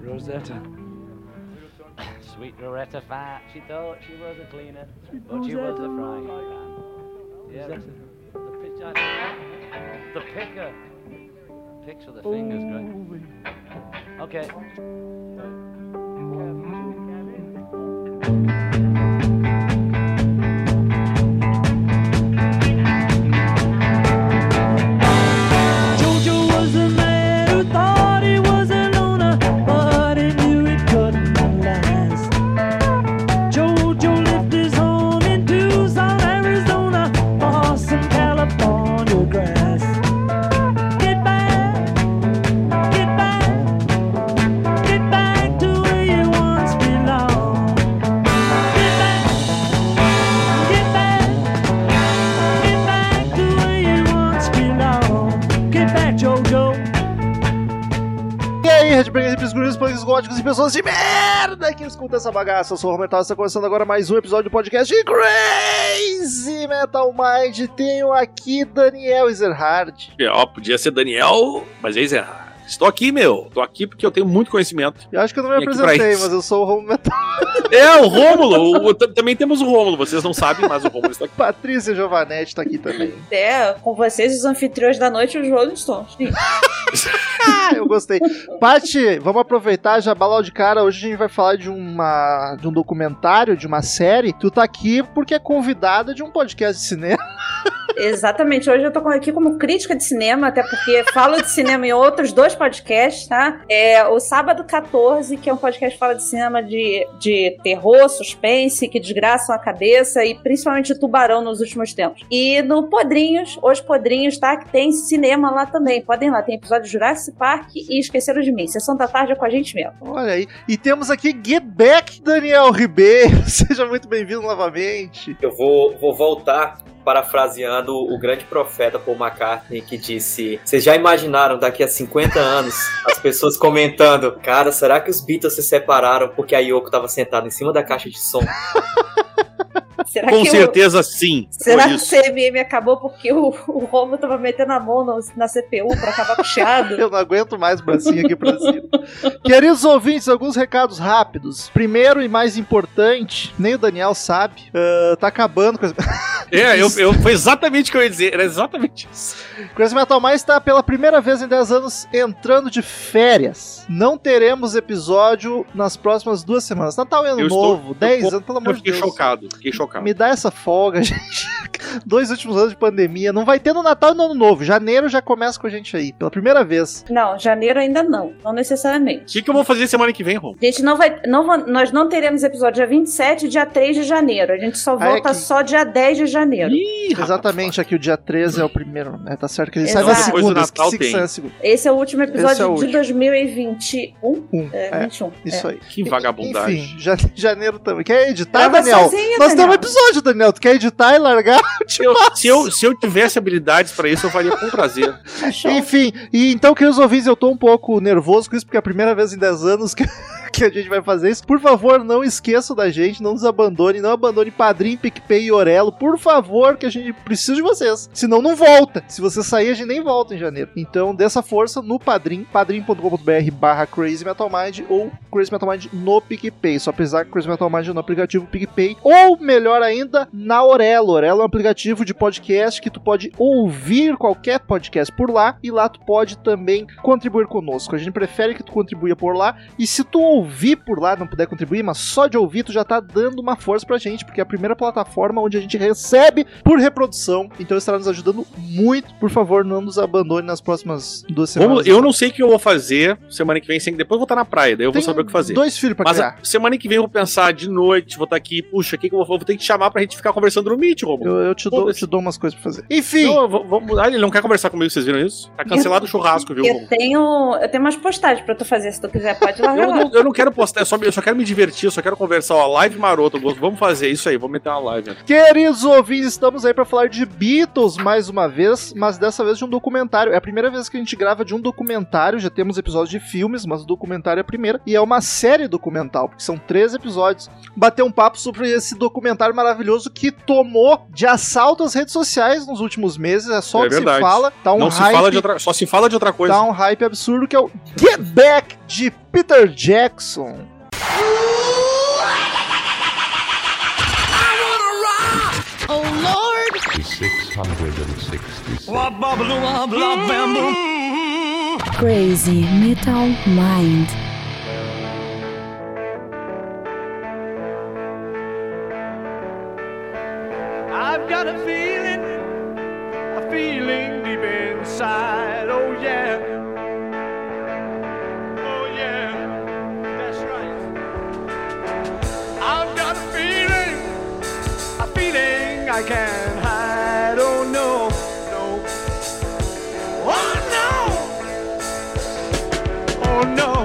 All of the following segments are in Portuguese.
Rosetta. Sweet Rosetta Fat. She thought she was a cleaner, but she was a frying pan. Yeah, it. The, pitch, the picker. Picks with the fingers, great. Okay. Pessoas de merda que escutam essa bagaça. Eu sou o Romental, está começando agora mais um episódio do podcast de Crazy Metal Mind. Tenho aqui Daniel Ezerhard. Ó, podia ser Daniel, mas é Ezerhard. Estou aqui, meu. Estou aqui porque eu tenho muito conhecimento. Eu acho que eu não me pra apresentei, mas eu sou o Romo Metal. É, o Rômulo. também temos o Rômulo. Vocês não sabem, mas o Rômulo está aqui. Patrícia Giovanetti tá aqui também. É, com vocês, os anfitriões da noite, os Rolling Stones. Ah, eu gostei. Paty, vamos aproveitar já balar de cara. Hoje a gente vai falar de uma de um documentário, de uma série. Tu tá aqui porque é convidada de um podcast de cinema. Exatamente. Hoje eu tô aqui como crítica de cinema, até porque falo de cinema em outros dois podcasts, tá? É o Sábado 14, que é um podcast que fala de cinema de, de terror, suspense, que desgraçam a cabeça e principalmente tubarão nos últimos tempos. E no Podrinhos, hoje Podrinhos, tá? Que tem cinema lá também. Podem ir lá, tem episódio de Jurassic Park e Esqueceram de Mim. Sessão da tarde é com a gente mesmo. Olha aí. E temos aqui Get Back, Daniel Ribeiro. Seja muito bem-vindo novamente. Eu vou, vou voltar parafraseando o grande profeta Paul McCartney que disse: Vocês já imaginaram daqui a 50 anos as pessoas comentando: Cara, será que os Beatles se separaram porque a Yoko tava sentada em cima da caixa de som? Será Com que o- certeza, sim. Será que o. CMM acabou porque o, o Romo tava metendo a mão no- na CPU pra acabar com chiado? Eu não aguento mais bracinho aqui pra cima. Queridos ouvintes, alguns recados rápidos. Primeiro e mais importante, nem o Daniel sabe, ah, tá acabando com as... É, eu, eu, foi exatamente o que eu ia dizer. Era exatamente isso. Crazy Metal Mais está pela primeira vez em 10 anos entrando de férias. Não teremos episódio nas próximas duas semanas. Natal e Ano Eu estou- Novo, 10 eu- anos, pelo amor de fiquei Deus. chocado. Fiquei chocado. Me dá essa folga, gente. Dois últimos anos de pandemia. Não vai ter no Natal e no Ano Novo. Janeiro já começa com a gente aí, pela primeira vez. Não, janeiro ainda não. Não O necessariamente. que, que eu vou fazer semana que vem, Rom? A gente não vai. Não, nós não teremos episódio dia 27 e dia 3 de janeiro. A gente só Ah, é volta que- só dia 10 de janeiro. Ih, rapaz, Exatamente, aqui o dia 13 é o primeiro, né? Tá certo que ele sai na segunda. Natal esqueci que tem. sai na segunda. Esse é o último Esse é episódio o de último. 2021. Um. É, É, 21. isso é. aí. Que vagabundagem. Enfim, ja- janeiro também. Quer editar, Daniel? sozinho, Nós Daniel. um episódio, Daniel. Tu quer editar e largar? Se eu, se, eu, se eu tivesse habilidades pra isso, eu faria com prazer. Enfim, e então, queridos ouvintes, eu tô um pouco nervoso com isso, porque é a primeira vez em 10 anos que, que a gente vai fazer isso. Por favor, não esqueçam da gente, não nos abandone, não abandone Padrim, PicPay e Orelo. Por favor, que a gente precisa de vocês. Senão não volta. Se você sair, a gente nem volta em janeiro. Então, dê essa força no Padrim, padrim.com.br barra Crazy Metal Mind ou Crazy Metal Mind no PicPay. Só precisar que Crazy Metal Mind no aplicativo PicPay. Ou, melhor ainda, na Orelo. Orelo é um aplicativo de podcast que tu pode ouvir qualquer podcast por lá e lá tu pode também contribuir conosco. A gente prefere que tu contribua por lá e se tu ouvir por lá, não puder contribuir, mas só de ouvir tu já tá dando uma força pra gente, porque é a primeira plataforma onde a gente recebe por reprodução, então estará nos ajudando muito. Por favor, não nos abandone nas próximas duas Vamos, semanas. eu não sei o que eu vou fazer semana que vem, sem depois eu vou estar na praia, daí eu vou Tem saber o que fazer. Dois filhos pra Mas criar. a- semana que vem eu vou pensar de noite, vou estar aqui, puxa, o que, que eu vou, vou ter que te chamar pra gente ficar conversando no Meet, Romulo. Eu, eu te, dou, te dou umas coisas pra fazer. Enfim, Não, eu vou- vamos- ah, ele não quer conversar comigo, vocês viram isso? Tá cancelado o churrasco, viu? Eu Romulo? tenho, eu tenho umas postagens pra tu fazer, se tu quiser, pode largar Eu não, eu não quero postar, eu só, eu só quero me divertir, eu só quero conversar, ó, live maroto, vamos fazer isso aí, vamos meter uma live. né? Queridos ouvintes, estamos aí pra falar de Beatles mais uma vez, mas dessa vez de um documentário. É a primeira vez que a gente grava de um documentário, já temos episódios de filmes, mas o documentário é a primeira. E é uma série documental, porque são três episódios. Bater um papo sobre esse documentário maravilhoso que tomou de assalto as redes sociais nos últimos meses. É só É o que verdade. se fala. Tá um Não se hype, fala de outra, só se fala de outra coisa. tá um hype absurdo que é o Get Back de Peter Jackson. Oh, Crazy Metal Mind. I've got a feeling, a feeling deep inside. Can't hide. Oh no, no. Oh no. Oh no.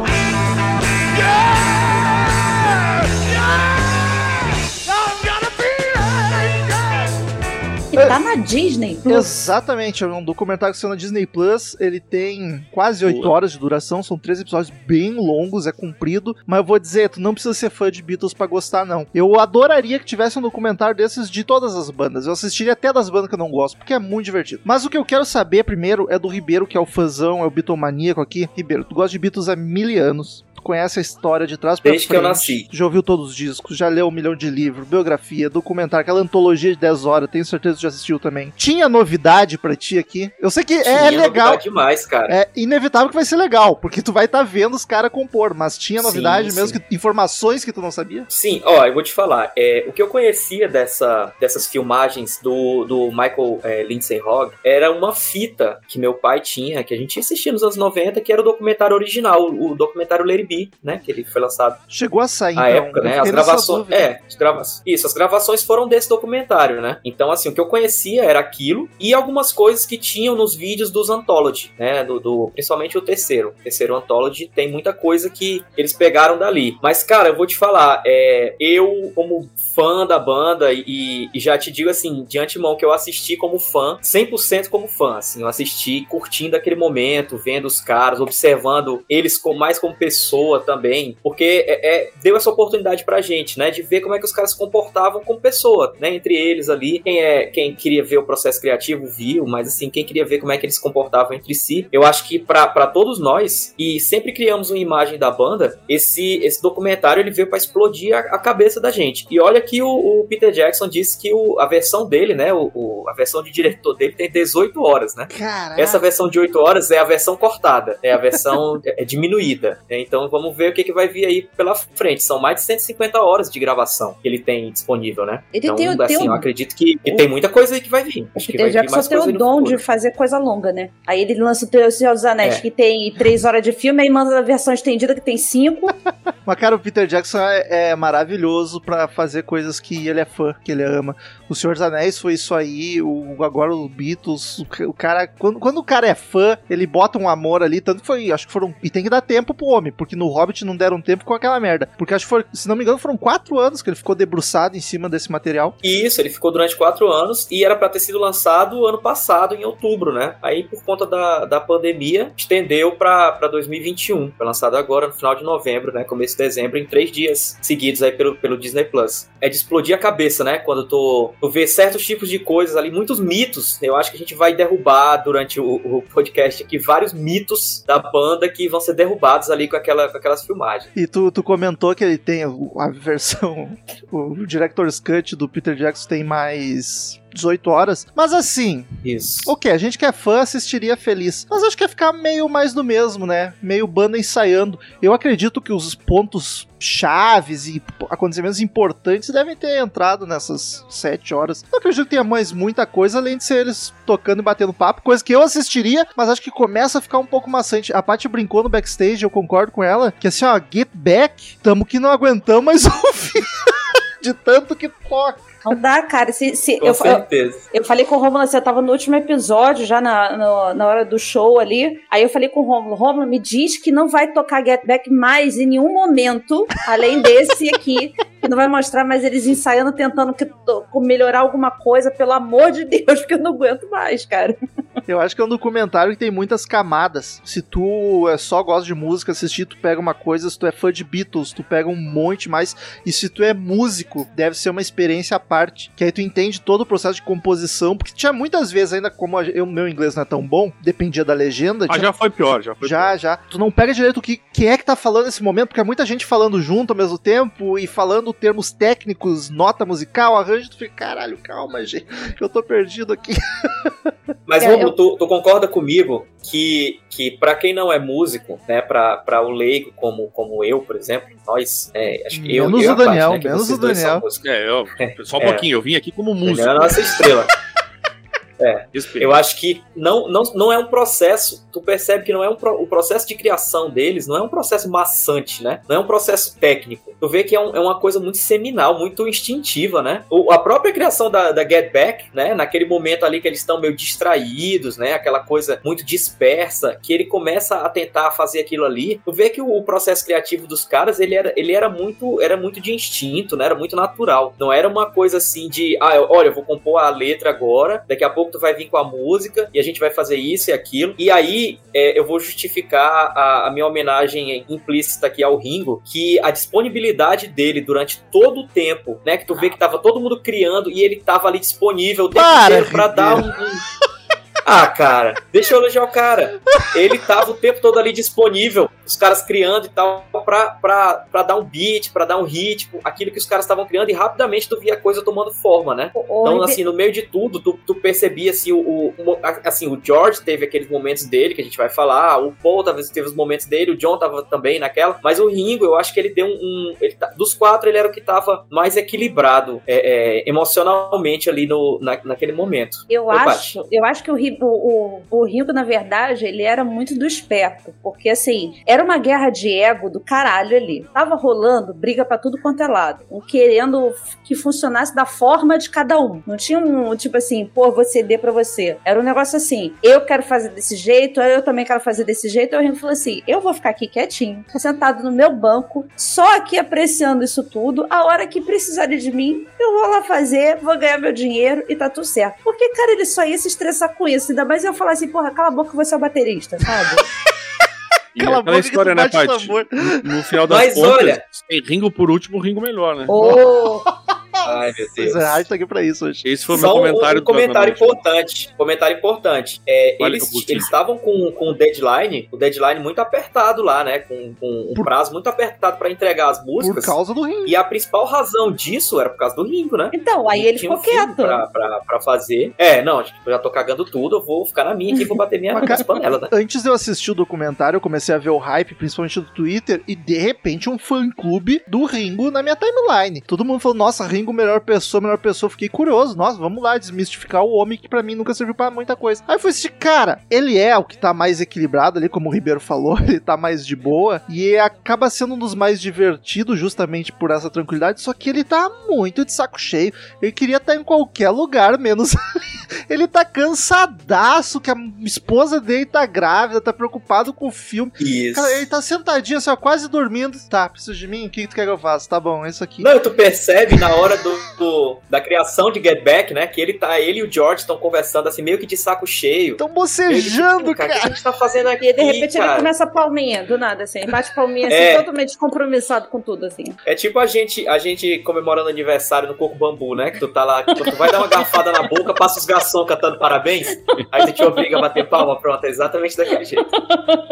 Tá na Disney. Plus. Exatamente, é um documentário que saiu na Disney Plus. Ele tem quase 8 Boa. horas de duração, são três episódios bem longos, é comprido. Mas eu vou dizer, tu não precisa ser fã de Beatles pra gostar, não. Eu adoraria que tivesse um documentário desses de todas as bandas. Eu assistiria até das bandas que eu não gosto, porque é muito divertido. Mas o que eu quero saber primeiro é do Ribeiro, que é o fãzão, é o Beatlemaníaco aqui. Ribeiro, tu gosta de Beatles há mil anos. Tu conhece a história de trás pra Desde que eu frente, nasci. Já ouviu todos os discos, já leu um milhão de livros, biografia, documentário, aquela antologia de 10 horas, tenho certeza que já assistiu também. Tinha novidade pra ti aqui? Eu sei que é Tinha legal, novidade demais, cara. é inevitável que vai ser legal, porque tu vai estar vendo os caras compor, mas tinha Sim, novidade mesmo, sim. que, informações que tu não sabia? Sim, ó, eu vou te falar. É, o que eu conhecia dessa, dessas filmagens do, do Michael é, Lindsay Hogg era uma fita que meu pai tinha, que a gente assistia nos anos 90, que era o documentário original, o documentário Lady B, né? Que ele foi lançado Chegou a sair, na então. época, né? As gravações. É, as grava... isso, as gravações foram desse documentário, né? Então, assim, o que eu conhecia era aquilo e algumas coisas que tinham nos vídeos dos Anthology, né? Do, do- principalmente o terceiro. O terceiro Anthology tem muita coisa que eles pegaram dali. Mas, cara, eu vou te falar, é, eu, como fã da banda, e, e já te digo assim, de antemão, que eu assisti como fã, 100% como fã, assim, eu assisti curtindo aquele momento, vendo os caras, observando eles com, mais como pessoa também, porque é, é, deu essa oportunidade pra gente, né, de ver como é que os caras se comportavam como pessoa, né, entre eles ali, quem é, quem queria ver o processo criativo viu, mas assim, quem queria ver como é que eles se comportavam entre si, eu acho que pra pra todos nós, e sempre criamos uma imagem da banda, esse, esse documentário ele veio pra explodir a, a cabeça da gente, e olha que o, o Peter Jackson disse que o- a versão dele, né, o, o- a versão de diretor dele tem 18 horas, né, Caraca. essa versão de 8 horas é a versão cortada, é a versão é diminuída. né? Então vamos ver o que, que vai vir aí pela frente. São mais de 150 horas de gravação que ele tem disponível, né? Ele então, tem assim, tem o- eu acredito que, que tem muita coisa aí que vai vir. O Acho que Peter Jackson mais tem coisa o dom futuro. de fazer coisa longa, né? Aí ele lança o teu Senhor dos Anéis, É. que tem três horas de filme, aí manda a versão estendida que tem cinco. Mas, cara, o Peter Jackson é, é maravilhoso pra fazer coisas que ele é fã, que ele ama. O Senhor dos Anéis foi isso aí, o, agora o Beatles, o, o cara. Quando, quando o cara é fã, ele bota um amor ali, tanto que foi, acho que foram. E tem que dar tempo pro homem, porque no Hobbit não deram tempo com aquela merda. Porque acho que foi, se não me engano, foram quatro anos que ele ficou debruçado em cima desse material. Isso, ele ficou durante quatro anos e era pra ter sido lançado ano passado, em outubro, né? Aí, por conta da, da pandemia, estendeu pra 2021. Foi lançado agora, no final de novembro, né? Começo de dezembro, em três dias seguidos aí pelo, pelo Disney Plus. É de explodir a cabeça, né? Quando tu, vê certos tipos de coisas ali, muitos mitos. Eu acho que a gente vai derrubar durante o, o podcast aqui vários mitos da banda que vão ser derrubados ali com, aquela, com aquelas filmagens. E tu, tu comentou que ele tem a versão. O Director's Cut do Peter Jackson tem mais 18 horas. Mas assim, Isso. Ok, a gente que é fã assistiria feliz. Mas acho que ia ficar meio mais do mesmo, né? Meio banda ensaiando. Eu acredito que os pontos chaves e acontecimentos importantes devem ter entrado nessas 7 horas. Não acredito que tenha mais muita coisa, além de ser eles tocando e batendo papo, coisa que eu assistiria, mas acho que começa a ficar um pouco maçante. A Paty brincou no backstage, eu concordo com ela, que assim, ó, get back, tamo que não aguentamos mais ouvir. De tanto que toca. Não dá, cara. Se, se, Com eu, eu, certeza. eu falei com o Romulo, você tava no último episódio, já na, no- na hora do show ali. Aí eu falei com o Romulo, Romulo, me diz que não vai tocar Get Back mais em nenhum momento, além desse aqui, que não vai mostrar mais eles ensaiando, tentando que, to- melhorar alguma coisa, pelo amor de Deus, porque eu não aguento mais, cara. Eu acho que é um documentário que tem muitas camadas. Se tu é só gosta de música, assistir, tu pega uma coisa. Se tu é fã de Beatles, tu pega um monte mais. E se tu é músico, deve ser uma experiência à parte. Que aí tu entende todo o processo de composição. Porque tinha muitas vezes, ainda como eu, meu inglês não é tão bom, dependia da legenda. Ah, tinha- já foi pior, já foi já, já. Tu não pega direito o que quem é que tá falando nesse momento, porque é muita gente falando junto ao mesmo tempo e falando termos técnicos, nota musical, arranjo, tu fica, caralho, calma, gente, eu tô perdido aqui. Mas, É, Romulo, eu- tu, tu concorda comigo que, que para quem não é músico, né, pra, pra o leigo como, como eu, por exemplo, nós, é, acho que eu, Menos eu e o Daniel, né, que menos o Daniel. É, eu, só um pouquinho, eu vim aqui como músico. Daniel é a nossa estrela. Respeito. Eu acho que não, não, não é um processo. Tu percebe que não é um pro- o processo de criação deles não é um processo maçante, né? Não é um processo técnico. Tu vê que é, um- é uma coisa muito seminal, muito instintiva, né? O- a própria criação da, da Get Back, né? Naquele momento ali que eles estão meio distraídos, né? Aquela coisa muito dispersa, que ele começa a tentar fazer aquilo ali. Tu vê que o, o processo criativo dos caras, ele era, ele era muito era muito de instinto, né? Era muito natural. Não era uma coisa assim de, ah, eu- olha, eu vou compor a letra agora, daqui a pouco tu vai vir com a música e a gente vai fazer isso e aquilo. E aí é, eu vou justificar a, a minha homenagem implícita aqui ao Ringo, que a disponibilidade dele durante todo o tempo, né? Que tu vê que tava todo mundo criando e ele tava ali disponível o tempo Para, inteiro pra dar um. um- Ah, cara, deixa eu elogiar o cara. Ele tava o tempo todo ali disponível, os caras criando e tal, pra, pra, pra dar um beat, pra dar um ritmo, aquilo que os caras estavam criando, e rapidamente tu via a coisa tomando forma, né? Então, assim, no meio de tudo, tu, tu percebia assim, o, o- assim, o George teve aqueles momentos dele que a gente vai falar, o Paul talvez teve os momentos dele, o John tava também naquela, mas o Ringo, eu acho que ele deu um. um- ele tá- dos quatro, ele era o que tava mais equilibrado é, é, emocionalmente ali no, na, naquele momento. Eu acho, eu acho que o, O, o, o na verdade, ele era muito do esperto. Porque, assim, era uma guerra de ego do caralho ali. Tava rolando briga pra tudo quanto é lado. Um querendo que funcionasse da forma de cada um. Não tinha um, tipo assim, pô, vou ceder pra você. Era um negócio assim, eu quero fazer desse jeito, eu também quero fazer desse jeito. Aí o Ringo falou assim, eu vou ficar aqui quietinho, sentado no meu banco, só aqui apreciando isso tudo. A hora que precisarem de mim, eu vou lá fazer, vou ganhar meu dinheiro e tá tudo certo. Porque, cara, ele só ia se estressar com isso. Ainda mais eu falar assim, porra, cala a boca que você é o baterista, sabe? E Cala a aquela história, né, Paty? No, no final das Mas contas, olha- tem Ringo por último, Ringo melhor, né? Ô, Ai, meu é, gente tá aqui pra isso hoje. Esse foi o meu Só um- comentário um comentário importante. Comentário importante. É, Olha, eles estavam com, com o deadline, o deadline muito apertado lá, né? Com, com um Por- prazo muito apertado pra entregar as Por músicas. causa do rim. E a principal razão disso era por causa do Ringo, né? então, aí ele ficou um quieto. Pra, pra, pra fazer. É, não, tipo, eu já tô cagando tudo, eu vou ficar na minha aqui e vou bater minha, Mas, minhas panelas, né? Antes de eu assistir o documentário, eu comecei a ver o hype, principalmente do Twitter, e de repente um fã-clube do Ringo na minha timeline. Todo mundo falou, nossa, Ringo, melhor pessoa, melhor pessoa. Fiquei curioso, nossa, vamos lá desmistificar o homem que pra mim nunca serviu pra muita coisa. Aí eu fui assistir, cara, ele é o que tá mais equilibrado ali, como o Ribeiro falou, ele tá mais de boa, e acaba sendo um dos mais divertidos justamente por essa tranquilidade, só que ele tá muito de saco cheio. Ele queria estar em qualquer lugar, menos ele tá cansadaço, que a esposa dele tá grávida, tá preocupado com o filme. Isso. Cara, ele tá sentadinho, assim, ó, quase dormindo. Tá, precisa de mim? O que tu quer que eu faça? Tá bom, é isso aqui. Não, tu percebe na hora do, do- da criação de Get Back, né? Que ele tá, ele e o George estão conversando assim, meio que de saco cheio. Tão Ele, bocejando, cara. O que a gente tá fazendo aqui, E de repente ele cara? começa a palminha, do nada, assim. Bate palminha, assim, É. totalmente descompromissado com tudo, assim. É tipo a gente, a gente comemorando aniversário no Coco Bambu, né? Que tu tá lá, tu vai dar uma garfada na boca, passa os garçons cantando parabéns, aí tu te obriga a bater palma, pronto, é exatamente daquele jeito.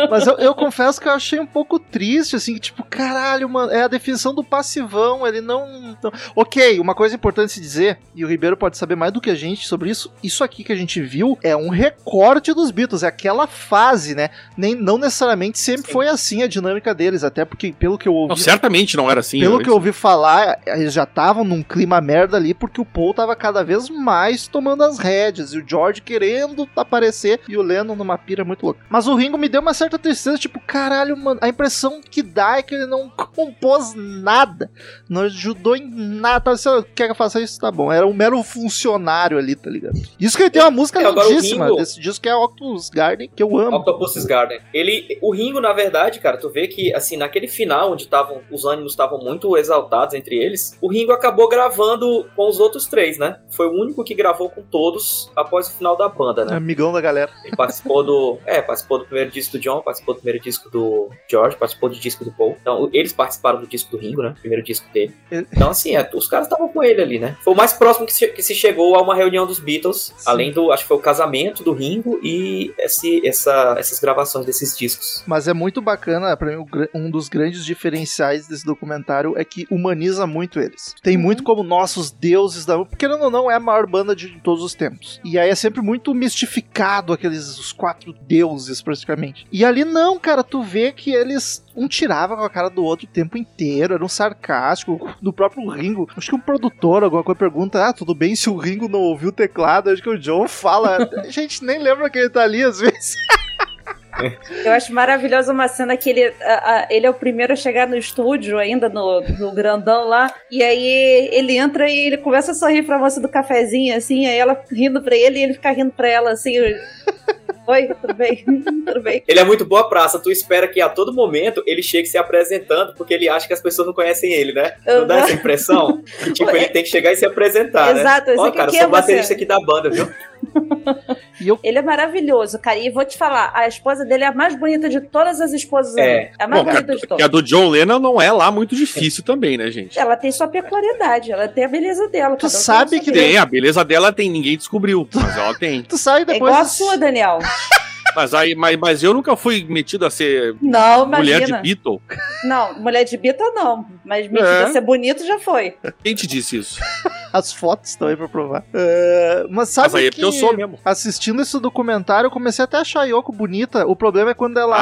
Mas eu, eu confesso que eu achei um pouco triste, assim, que tipo, caralho, mano, é a definição do passivão, ele não, não- Ok, uma coisa importante se dizer, e o Ribeiro pode saber mais do que a gente sobre isso, isso aqui que a gente viu é um recorte dos Beatles, é aquela fase, né? Nem, não necessariamente sempre Sim. foi assim a dinâmica deles, até porque, pelo que eu ouvi... Não, certamente não era assim. Pelo era que eu ouvi falar, eles já estavam num clima merda ali, porque o Paul tava cada vez mais tomando as rédeas, e o George querendo aparecer, e o Lennon numa pira muito louca. Mas o Ringo me deu uma certa tristeza, tipo, caralho, mano, a impressão que dá é que ele não compôs nada, não ajudou em nada. Se eu quer que eu faça isso, tá bom. Era um mero funcionário ali, tá ligado? Isso que ele tem uma música É, agora o lindíssima Ringo- desse disco que é Octus Garden, que eu amo. Octopus's Garden. Ele, o Ringo, na verdade, cara, tu vê que, assim, naquele final, onde tavam, os ânimos estavam muito exaltados entre eles, o Ringo acabou gravando com os outros três, né? Foi o único que gravou com todos após o final da banda, né? Amigão da galera. Ele participou do. É, participou do primeiro disco do John, participou do primeiro disco do George, participou do disco do Paul. Então, eles participaram do disco do Ringo, né? Primeiro disco dele. Ele- Então, assim, é, os caras estavam com ele ali, né? Foi o mais próximo que se, que se chegou a uma reunião dos Beatles, além do. Acho que foi o casamento do Ringo e esse, essa, essas gravações desses discos. Mas é muito bacana, pra mim, um dos grandes diferenciais desse documentário é que humaniza muito eles. Tem muito como nossos deuses da. Porque, querendo ou não, é a maior banda de todos os tempos. E aí é sempre muito mistificado aqueles os quatro deuses, praticamente. E ali não, cara, tu vê que eles. Um tirava com a cara do outro o tempo inteiro, era um sarcástico. Do próprio Ringo. Acho que um produtor, alguma coisa, pergunta: Ah, tudo bem se o Ringo não ouviu o teclado? Acho que o John fala. A gente nem lembra que ele tá ali às vezes. Eu acho maravilhosa uma cena que ele, a- a- ele é o primeiro a chegar no estúdio, ainda no, no grandão lá, e aí ele entra e ele começa a sorrir pra moça do cafezinho, assim, aí ela rindo pra ele e ele fica rindo pra ela, assim. Oi, tudo bem? tudo bem. Ele é muito boa praça, tu espera que a todo momento ele chegue se apresentando, porque ele acha que as pessoas não conhecem ele, né? Não dá essa impressão? Que, tipo, ele tem que chegar e se apresentar, né? Exato, esse Ó, cara, quem sou é baterista você? aqui da banda, viu? Ele é maravilhoso, cara. E vou te falar, a esposa dele é a mais bonita de todas as esposas É. É a mais Bom, bonita de que a todas. do John Lennon não é lá muito difícil também, né, gente? Ela tem sua peculiaridade, ela tem a beleza dela. Tu sabe que Tem, a beleza dela tem, ninguém descobriu, mas ela tem. Tu sai É depois. igual a sua, Daniel. Mas, aí, mas, mas eu nunca fui metido a ser Não, mulher de Beatle. Não, mulher de Beatle não. Mas metido É. a ser bonito já foi. Quem te disse isso? As fotos estão aí pra provar. É, mas sabe Mas aí é que eu sou mesmo. assistindo esse documentário, eu comecei até a achar a Yoko bonita. O problema é quando ela,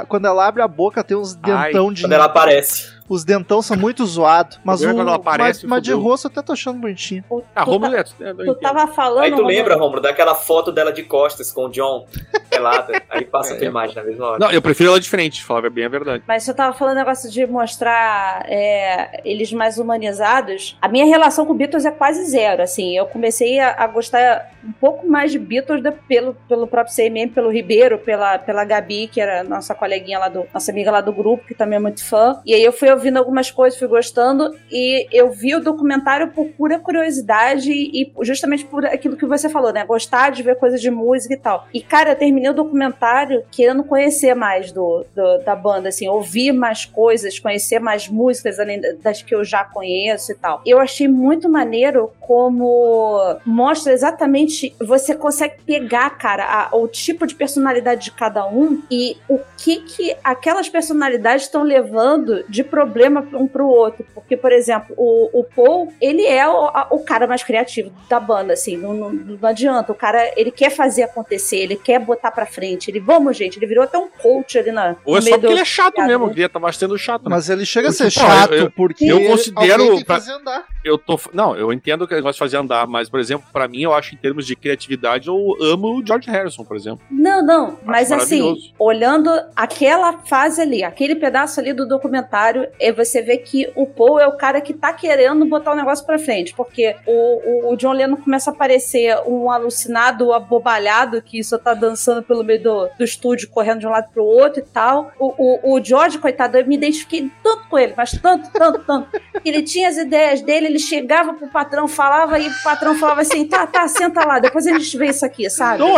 Ai. quando ela abre a boca, tem uns Ai, dentão de. Quando ela aparece. Os dentão são muito zoados. Mas, o, é quando ela aparece, mas, mas de rosto eu até tô achando bonitinho. Ah, tu, Romulo tá- é. é, eu tu tava falando. Aí tu Romulo, lembra, Romulo, daquela foto dela de costas com o John pelada. Aí passa a tua imagem na mesma hora. Não, eu prefiro ela diferente, falar bem a verdade. Mas você tava falando negócio de mostrar é, eles mais humanizados. A minha relação com Beatles é quase zero. Assim, eu comecei a, a gostar um pouco mais de Beatles pelo, pelo próprio CMM, pelo Ribeiro, pela, pela Gabi, que era nossa coleguinha lá do. nossa amiga lá do grupo, que também é muito fã. E aí eu fui ouvindo algumas coisas, fui gostando. E eu vi o documentário por pura curiosidade e justamente por aquilo que você falou, né? Gostar de ver coisas de música e tal. E, cara, eu terminei o documentário querendo conhecer mais do, do- da banda, assim, ouvir mais coisas, conhecer mais músicas além das que eu já conheço e tal. Eu achei muito maneiro como mostra exatamente, você consegue pegar, cara, a- o tipo de personalidade de cada um e o que que aquelas personalidades estão levando de problema um pro outro. Porque, por exemplo, o, o Paul, ele é o, a- o cara mais criativo da banda, assim, não, não, não adianta. O cara, ele quer fazer acontecer, ele quer botar pra frente. Ele, vamos, gente, ele virou até um coach ali na. Ou é só porque do- ele é chato mesmo, né? ele tava sendo chato. né? Mas ele chega a Eu, ser chato, eu- eu- porque eu ele- considero alguém tem que pra- fazer andar. Eu tô. Não, eu entendo que ele gosta de fazer andar, mas, por exemplo, pra mim, eu acho em termos de criatividade, eu amo o George Harrison, por exemplo. Não, não, mas assim, olhando aquela fase ali, aquele pedaço ali do documentário, você vê que o Paul é o cara que tá querendo botar o negócio pra frente, porque o, o, o John Lennon começa a parecer um alucinado, abobalhado, que só tá dançando pelo meio do, do estúdio, correndo de um lado pro outro e tal. O, o, o George, coitado, eu me identifiquei tanto com ele, mas tanto, tanto, tanto. que Ele tinha as ideias dele, ele chegava pro patrão, falava, e o patrão falava assim: tá, tá, senta lá, depois a gente vê isso aqui, sabe? Não,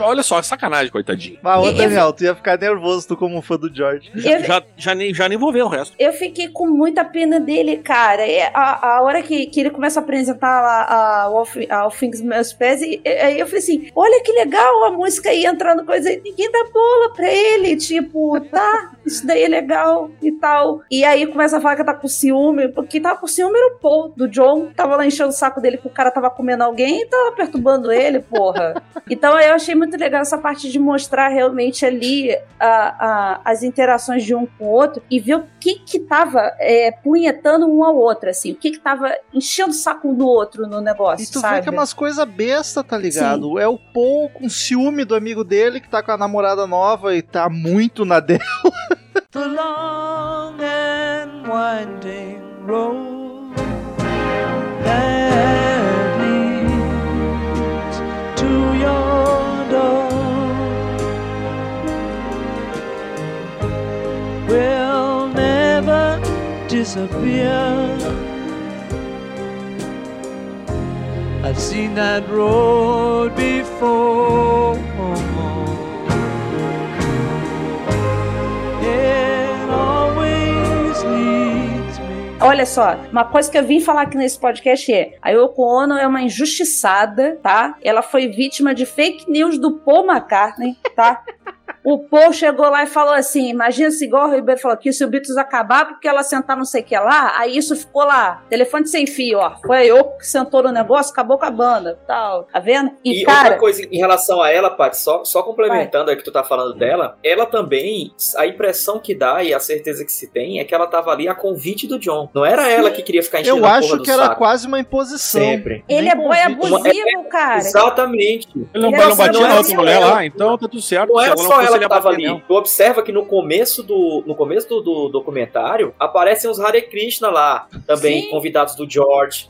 olha só, é sacanagem, coitadinho. Ah, ô E- Daniel, tu ia ficar nervoso, tu como fã do George. Já, Eu- já, já nem, já nem vou ver o resto. Eu fiquei com muita pena dele, cara. É, A, a hora que, que ele começa a apresentar lá a, a All Things Meus Pés, e, e- aí eu falei assim: olha que legal a música aí entrando coisa aí. Ninguém dá bola pra ele. Tipo, tá, isso daí é legal e tal. E aí começa a falar que tá com ciúme, porque tava com ciúme era o Paul, do John, tava lá enchendo o saco dele que o cara tava comendo alguém e tava perturbando ele, porra. Então eu achei muito legal essa parte de mostrar realmente ali a, a- as interações de um com o outro e ver o que que tava é, punhetando um ao outro, assim, o que que tava enchendo o saco um do outro no negócio, E tu sabe? vê que é umas coisas besta, tá ligado? É o Paul com ciúme do amigo dele que tá com a namorada nova e tá muito na dele. the long and winding road that leads to your door will never disappear. I've seen that road before. Olha só, uma coisa que eu vim falar aqui nesse podcast é: a Yoko Ono é uma injustiçada, tá? Ela foi vítima de fake news do Paul McCartney, tá? O Paul chegou lá e falou assim: imagina se igual o Ribeiro falou que se o Beatles acabar porque ela sentar não sei o que lá, aí isso ficou lá, telefone sem fio, ó. Foi Yoko que sentou no negócio, acabou com a banda, tal. Tá vendo? E, E, cara, outra coisa em relação a ela, Paty, só, só complementando aí que tu tá falando dela, ela também, a impressão que dá e a certeza que se tem é que ela tava ali a convite do John. Não era ela que queria ficar enchendo Eu a porra acho do que era saco. quase uma imposição. Sempre. ele Nem é boy abusivo, cara. Exatamente. Ele não, Ele ele não é batia na outra ela. mulher lá, então tá tudo certo. Não é ela não só fosse, ela ele que ia tava bater ali. nela. Tu observa que no começo do, no começo do, do documentário aparecem os Hare Krishna lá, também Sim. convidados do George.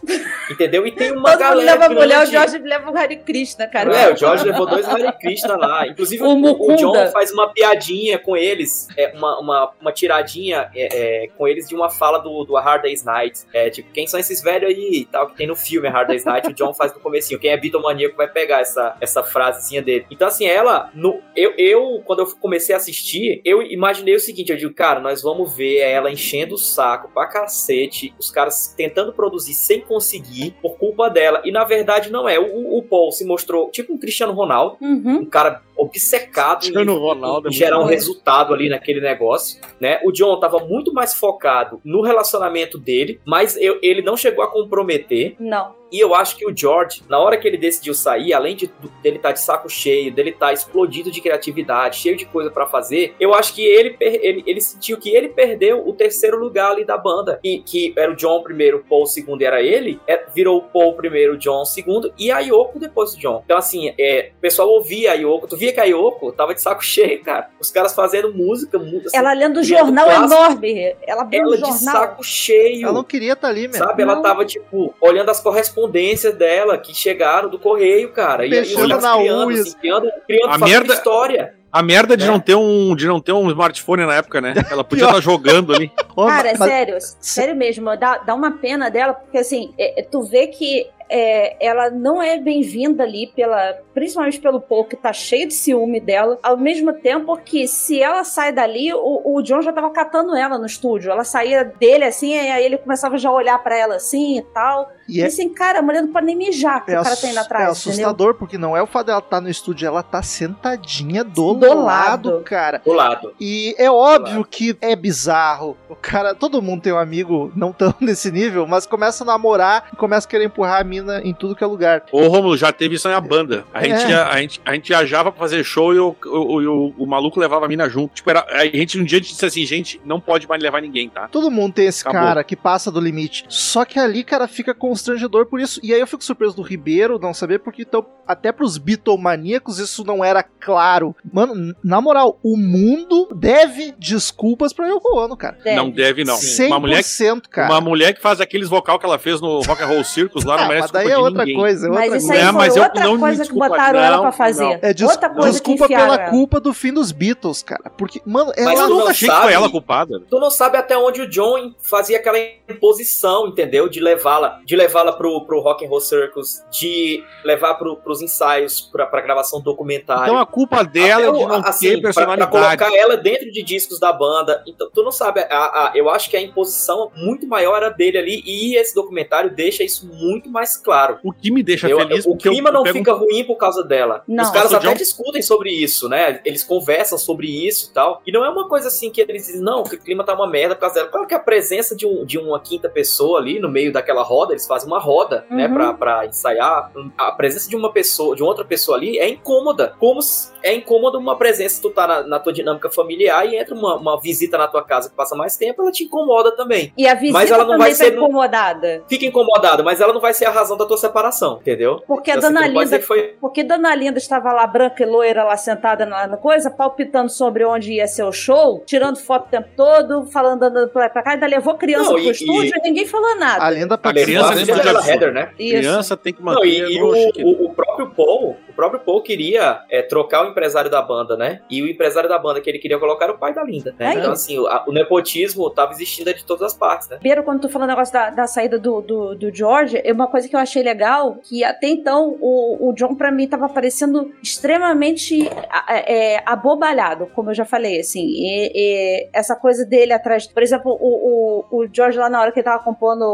Entendeu? E tem uma Todo mundo galera leva a mulher, o. George leva o Hare Krishna, cara. É, o George levou dois Hare Krishna lá. Inclusive, O o, o. John faz uma piadinha com eles, é, uma, uma, uma tiradinha é, é, com eles de uma fala do, do Hard Day's Night. É, tipo, quem são esses velhos aí e tal, que tem no filme Hard Day's Night, o John faz no comecinho. Quem é bitomaníaco vai pegar essa, essa frasezinha dele. Então, assim, ela, no, eu, eu, quando eu comecei a assistir, eu imaginei o seguinte, eu digo, cara, nós vamos ver ela enchendo o saco pra cacete, os caras tentando produzir sem conseguir, por culpa dela. E, na verdade, não é. O, o Paul se mostrou tipo um Cristiano Ronaldo, Uhum. um cara obcecado em, Ronaldo é em gerar um resultado ali naquele negócio, né? O John tava muito mais focado no relacionamento dele, mas eu- ele não chegou a comprometer. Não. E eu acho que o George, na hora que ele decidiu sair, além de do- dele estar de saco cheio, dele estar explodido de criatividade, cheio de coisa pra fazer, eu acho que ele, ele, ele sentiu que ele perdeu o terceiro lugar ali da banda. E que era o John primeiro, o Paul segundo era ele, é, virou o Paul primeiro, o John segundo, e a Yoko depois do John. Então, assim, é, o pessoal ouvia a Yoko, tu via que a Yoko tava de saco cheio, cara. Os caras fazendo música, música assim, Ela lendo jornal clássico. enorme. Ela ela o de jornal. saco cheio. Ela não queria estar ali, meu. Sabe, ela Não. tava, tipo, olhando as correspondências dela que chegaram do correio, cara. E, e caras na criando, unha. assim, criando, criando A fazendo merda- história. A merda de, É. não ter um, de não ter um smartphone na época, né? Ela podia estar jogando ali. Cara, mas- sério, sério mesmo, dá, dá uma pena dela, porque assim, é, é, tu vê que é, ela não é bem-vinda ali, pela, principalmente pelo Paul, que tá cheio de ciúme dela, ao mesmo tempo que se ela sai dali, o, o John já tava catando ela no estúdio, ela saía dele assim, e aí ele começava já a olhar pra ela assim e tal, E e é, assim, cara, a mulher não pode nem mijar, que é o cara tá indo é atrás, entendeu? assustador, porque não é o fato dela estar no estúdio, ela tá sentadinha do, Do lado, lado. cara. Do lado. E é óbvio que é bizarro. O cara, todo mundo tem um amigo, não tão nesse nível, mas começa a namorar e começa a querer empurrar a mina em tudo que é lugar. Ô, Romulo, já teve isso na banda. A, É. gente, ia- a, gente, a gente viajava pra fazer show e o, o, o, o maluco levava a mina junto. Tipo, era, a gente um dia disse assim, gente, não pode mais levar ninguém, tá? Todo mundo tem esse Acabou. cara que passa do limite. Só que ali, cara, fica constrangedor por isso. E aí eu fico surpreso do Ribeiro não saber, porque então, até pros Beatlemaníacos isso não era claro. Mano, na moral, o mundo deve desculpas pra Yoko Ono, cara. Deve. Não deve, não. 100%, Uma mulher, que- cara. uma mulher que faz aqueles vocal que ela fez no Rock and Roll Circus lá, não Ah, merece mas daí é outra ninguém. coisa, é outra Mas isso aí É, mas eu outra não me coisa que botaram ela não, pra fazer. não. É des- outra coisa desculpa que pela ela. culpa do fim dos Beatles, cara. Porque, mano, Mas ela tu nunca não achei que foi ela culpada. Tu não sabe até onde o John fazia aquela imposição, entendeu? De levá-la, de levá-la pro, pro Rock and Roll Circus, de levar pro, pros ensaios, pra, pra gravação do documentário. Então a culpa dela é Até de o- não assim, ter pra- personalidade. Pra, colocar ela dentro de discos da banda. Então, tu não sabe, a- a- eu acho que a imposição muito maior era dele ali, e esse documentário deixa isso muito mais claro. O que me deixa Eu- feliz o porque eu- clima eu não fica ruim por causa dela. Não. Os caras até John- discutem sobre isso, né? Eles conversam sobre isso e tal. E não é uma coisa assim que eles dizem, não, que o clima tá uma merda por causa dela. Claro que a presença de, um, de uma quinta pessoa ali no meio daquela roda, eles fazem uma roda, né, Uhum. pra, pra ensaiar. A presença de uma pessoa, de outra pessoa ali é incômoda. Como se- é incômoda uma presença, tu tá na, na tua dinâmica familiar e entra uma, uma visita na tua casa que passa mais tempo, ela te incomoda também. E a visita Mas ela não também vai tá ser no- incomodada. Fica incomodada, mas ela não vai ser a razão da tua separação, entendeu? Porque a Então, assim, Dona dizer Linda foi Porque Dona Linda estava lá branca e loira lá sentada na, na coisa, palpitando sobre onde ia ser o show, tirando foto o tempo todo, falando andando pra e pra cá, ainda levou criança Não, pro e- estúdio e, ninguém falou nada. A lenda a participa criança absurdo. Heather, né? Criança tem que Não, manter e, e no o, o- o próprio Paul, o próprio Paul queria é, trocar o empresário da banda, né? E o empresário da banda que ele queria colocar era o pai da Linda. né? Aí. Então, assim, o, a- o nepotismo tava existindo de todas as partes, né? Primeiro, quando tu falou o negócio da, da saída do, do, do George, é uma coisa que eu achei legal, que até então o, o John, pra mim, tava parecendo extremamente é, abobalhado, como eu já falei, assim. E, e essa coisa dele atrás. Por exemplo, o, o, o George lá na hora que ele tava compondo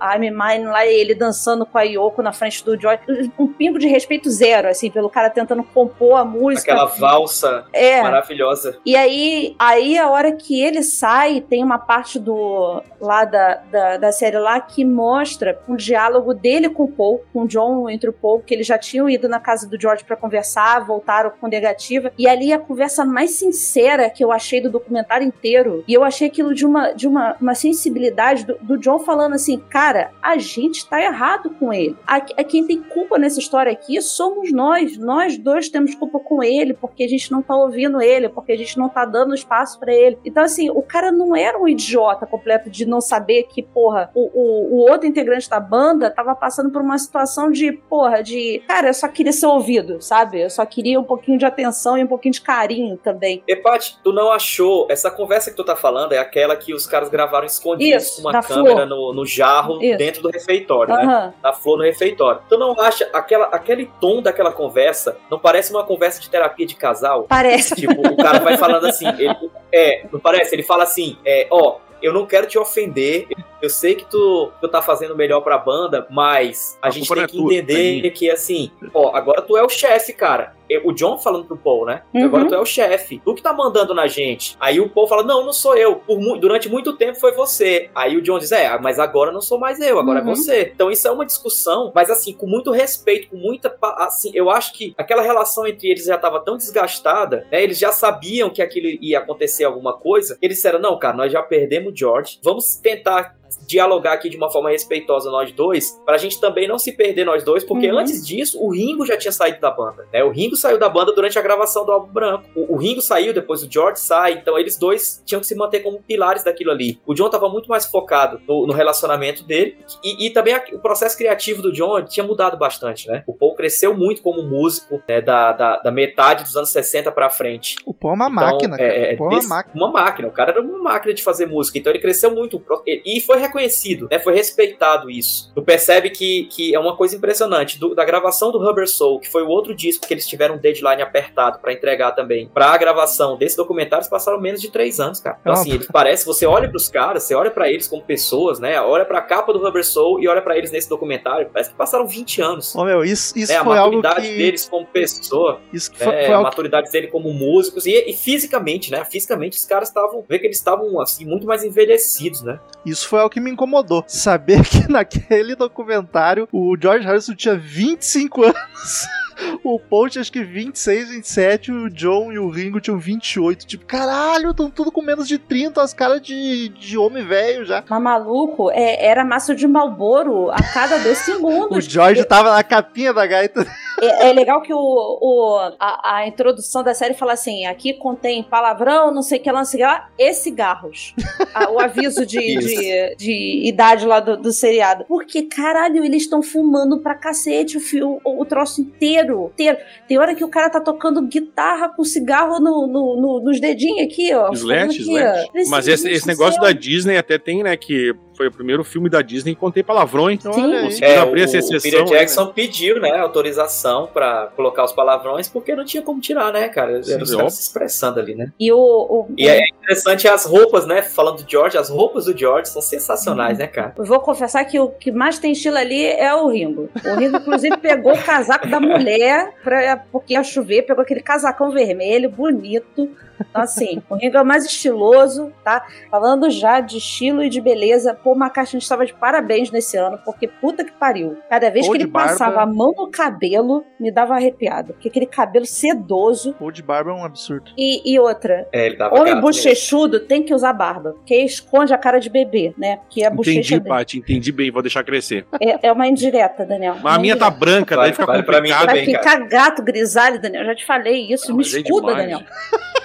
a I'm Mine, lá ele dançando com a Yoko na frente do George. Um pingo de respeito zero, assim, pelo cara tentando compor a música. Aquela valsa é. maravilhosa. E aí, aí a hora que ele sai, tem uma parte do lá da, da, da série lá que mostra um diálogo dele com o Paul, com o John entre o Paul, que eles já tinham ido na casa do George pra conversar, voltaram com negativa. E ali a conversa mais sincera que eu achei do documentário inteiro. E eu achei aquilo de uma, de uma, uma sensibilidade do, do John falando assim: cara, a gente tá errado com ele. A, a quem tem culpa nessa história aqui somos nós. Nós dois temos culpa com ele, porque a gente não tá ouvindo ele, porque a gente não tá dando espaço pra ele. Então, assim, o cara não era um idiota completo de não saber que, porra, o, o, o outro integrante da banda tava passando por uma situação de, porra, de. Cara, eu só queria ser ouvido, sabe? Eu só queria um pouquinho de atenção e um pouquinho de carinho também. E, Paty, tu não achou. Essa conversa que tu tá falando é aquela que os caras gravaram escondidos Isso, com uma na câmera no, no jarro Isso. dentro do refeitório, né? Aham. da flor no refeitório. Tu não acha aquela, aquele tom daquela conversa não parece uma conversa de terapia de casal? Parece. Tipo, o cara vai falando assim, ele, é, não parece? Ele fala assim, é, ó, eu não quero te ofender, eu sei que tu, tu tá fazendo melhor pra banda, mas a, A gente tem é que tua, entender que, assim, ó, agora tu é o chefe, cara. É, O John falando pro Paul, né? Uhum. Agora tu é o chefe. Tu que tá mandando na gente. Aí o Paul fala, não, não sou eu. Por durante muito tempo foi você. Aí o John diz, é, mas agora não sou mais eu, agora Uhum. é você. Então isso é uma discussão, mas assim, com muito respeito, com muita, assim, eu acho que aquela relação entre eles já tava tão desgastada, né? Eles já sabiam que aquilo ia acontecer alguma coisa. Eles disseram, não, cara, nós já perdemos o George. Vamos tentar dialogar aqui de uma forma respeitosa nós dois, pra gente também não se perder nós dois, porque Uhum. antes disso o Ringo já tinha saído da banda, né? O Ringo saiu da banda durante a gravação do álbum branco. O, o Ringo saiu, depois o George sai, então eles dois tinham que se manter como pilares daquilo ali. O John tava muito mais focado no, no relacionamento dele e, e também a- o processo criativo do John tinha mudado bastante, né? O Paul cresceu muito como músico, né? Da, da, da metade dos anos 60 pra frente. O Paul é uma Então, máquina, cara. é, o Paul é uma máquina. uma máquina. O cara era uma máquina de fazer música. Então ele cresceu muito. E foi reconhecido, né? Foi respeitado isso. Tu percebe que, que é uma coisa impressionante. Do- da gravação do Rubber Soul, que foi o outro disco que eles tiveram um deadline apertado pra entregar também. Pra gravação desse documentário, eles passaram menos de três anos, cara. Então, Ah. assim, eles parece, você olha pros caras, você olha pra eles como pessoas, né? Olha pra capa do Rubber Soul e olha pra eles nesse documentário. Parece que passaram 20 anos. Ô, meu, isso, isso né? A foi algo maturidade que... deles como pessoa Isso foi, né, foi a maturidade dele como músicos e, e fisicamente, né? Fisicamente os caras estavam, vê que eles estavam assim muito mais envelhecidos, né? Isso foi algo que me incomodou. Saber que naquele documentário o George Harrison tinha 25 anos. O tinha acho que 26, 27, o John e o Ringo tinham 28. Tipo, caralho, estão tudo com menos de 30, as caras de, de homem velho já. Mas maluco, é, era massa de Malboro a cada dois O segundos. George tava na capinha da gaita. É, é legal que o, o- a, a introdução da série fala assim: aqui contém palavrão, não sei o que lá, não sei o que lá, e cigarros. Ah, o aviso de, de, de idade lá do, do seriado. Porque, caralho, eles estão fumando pra cacete o, fio, o, o troço inteiro, inteiro. Tem hora que o cara tá tocando guitarra com cigarro no, no- no- nos dedinhos aqui, ó. Fumando aqui, ó. slat. Mas esse, esse negócio da Disney até tem, né, que Foi o primeiro filme da Disney que contei palavrões. Aí. Conseguiram É, o, abrir essa o exceção. Peter né? Jackson pediu, né, autorização pra colocar os palavrões, porque não tinha como tirar, né, cara? Sim, caras se expressando ali, né? E o. o- E é interessante as roupas, né? Falando do George, as roupas do George são sensacionais, né, cara? Eu vou confessar que o que mais tem estilo ali é o Ringo. O Ringo, inclusive, pegou o casaco da mulher, pra, porque ia chover, pegou aquele casacão vermelho, bonito. Então, assim, o Ringo é o mais estiloso, tá? Falando já de estilo e de beleza, Paul McCartney estava de parabéns nesse ano, porque puta que pariu. Cada vez Ou que ele barba. passava a mão no cabelo, me dava arrepiado. Porque aquele cabelo sedoso. O de barba é um absurdo. E, e outra, É, ele tava homem mesmo. bochechudo tem que usar barba, porque esconde a cara de bebê, né? Que é a bochecha Entendi, dele. Paty, entendi bem, vou deixar crescer. É, é uma indireta, Daniel. Mas a minha tá branca, Vale- daí fica vale pra mim complicado. Vai também, ficar gato grisalho, Daniel. Eu já te falei isso. Ah, Me mas é. Daniel.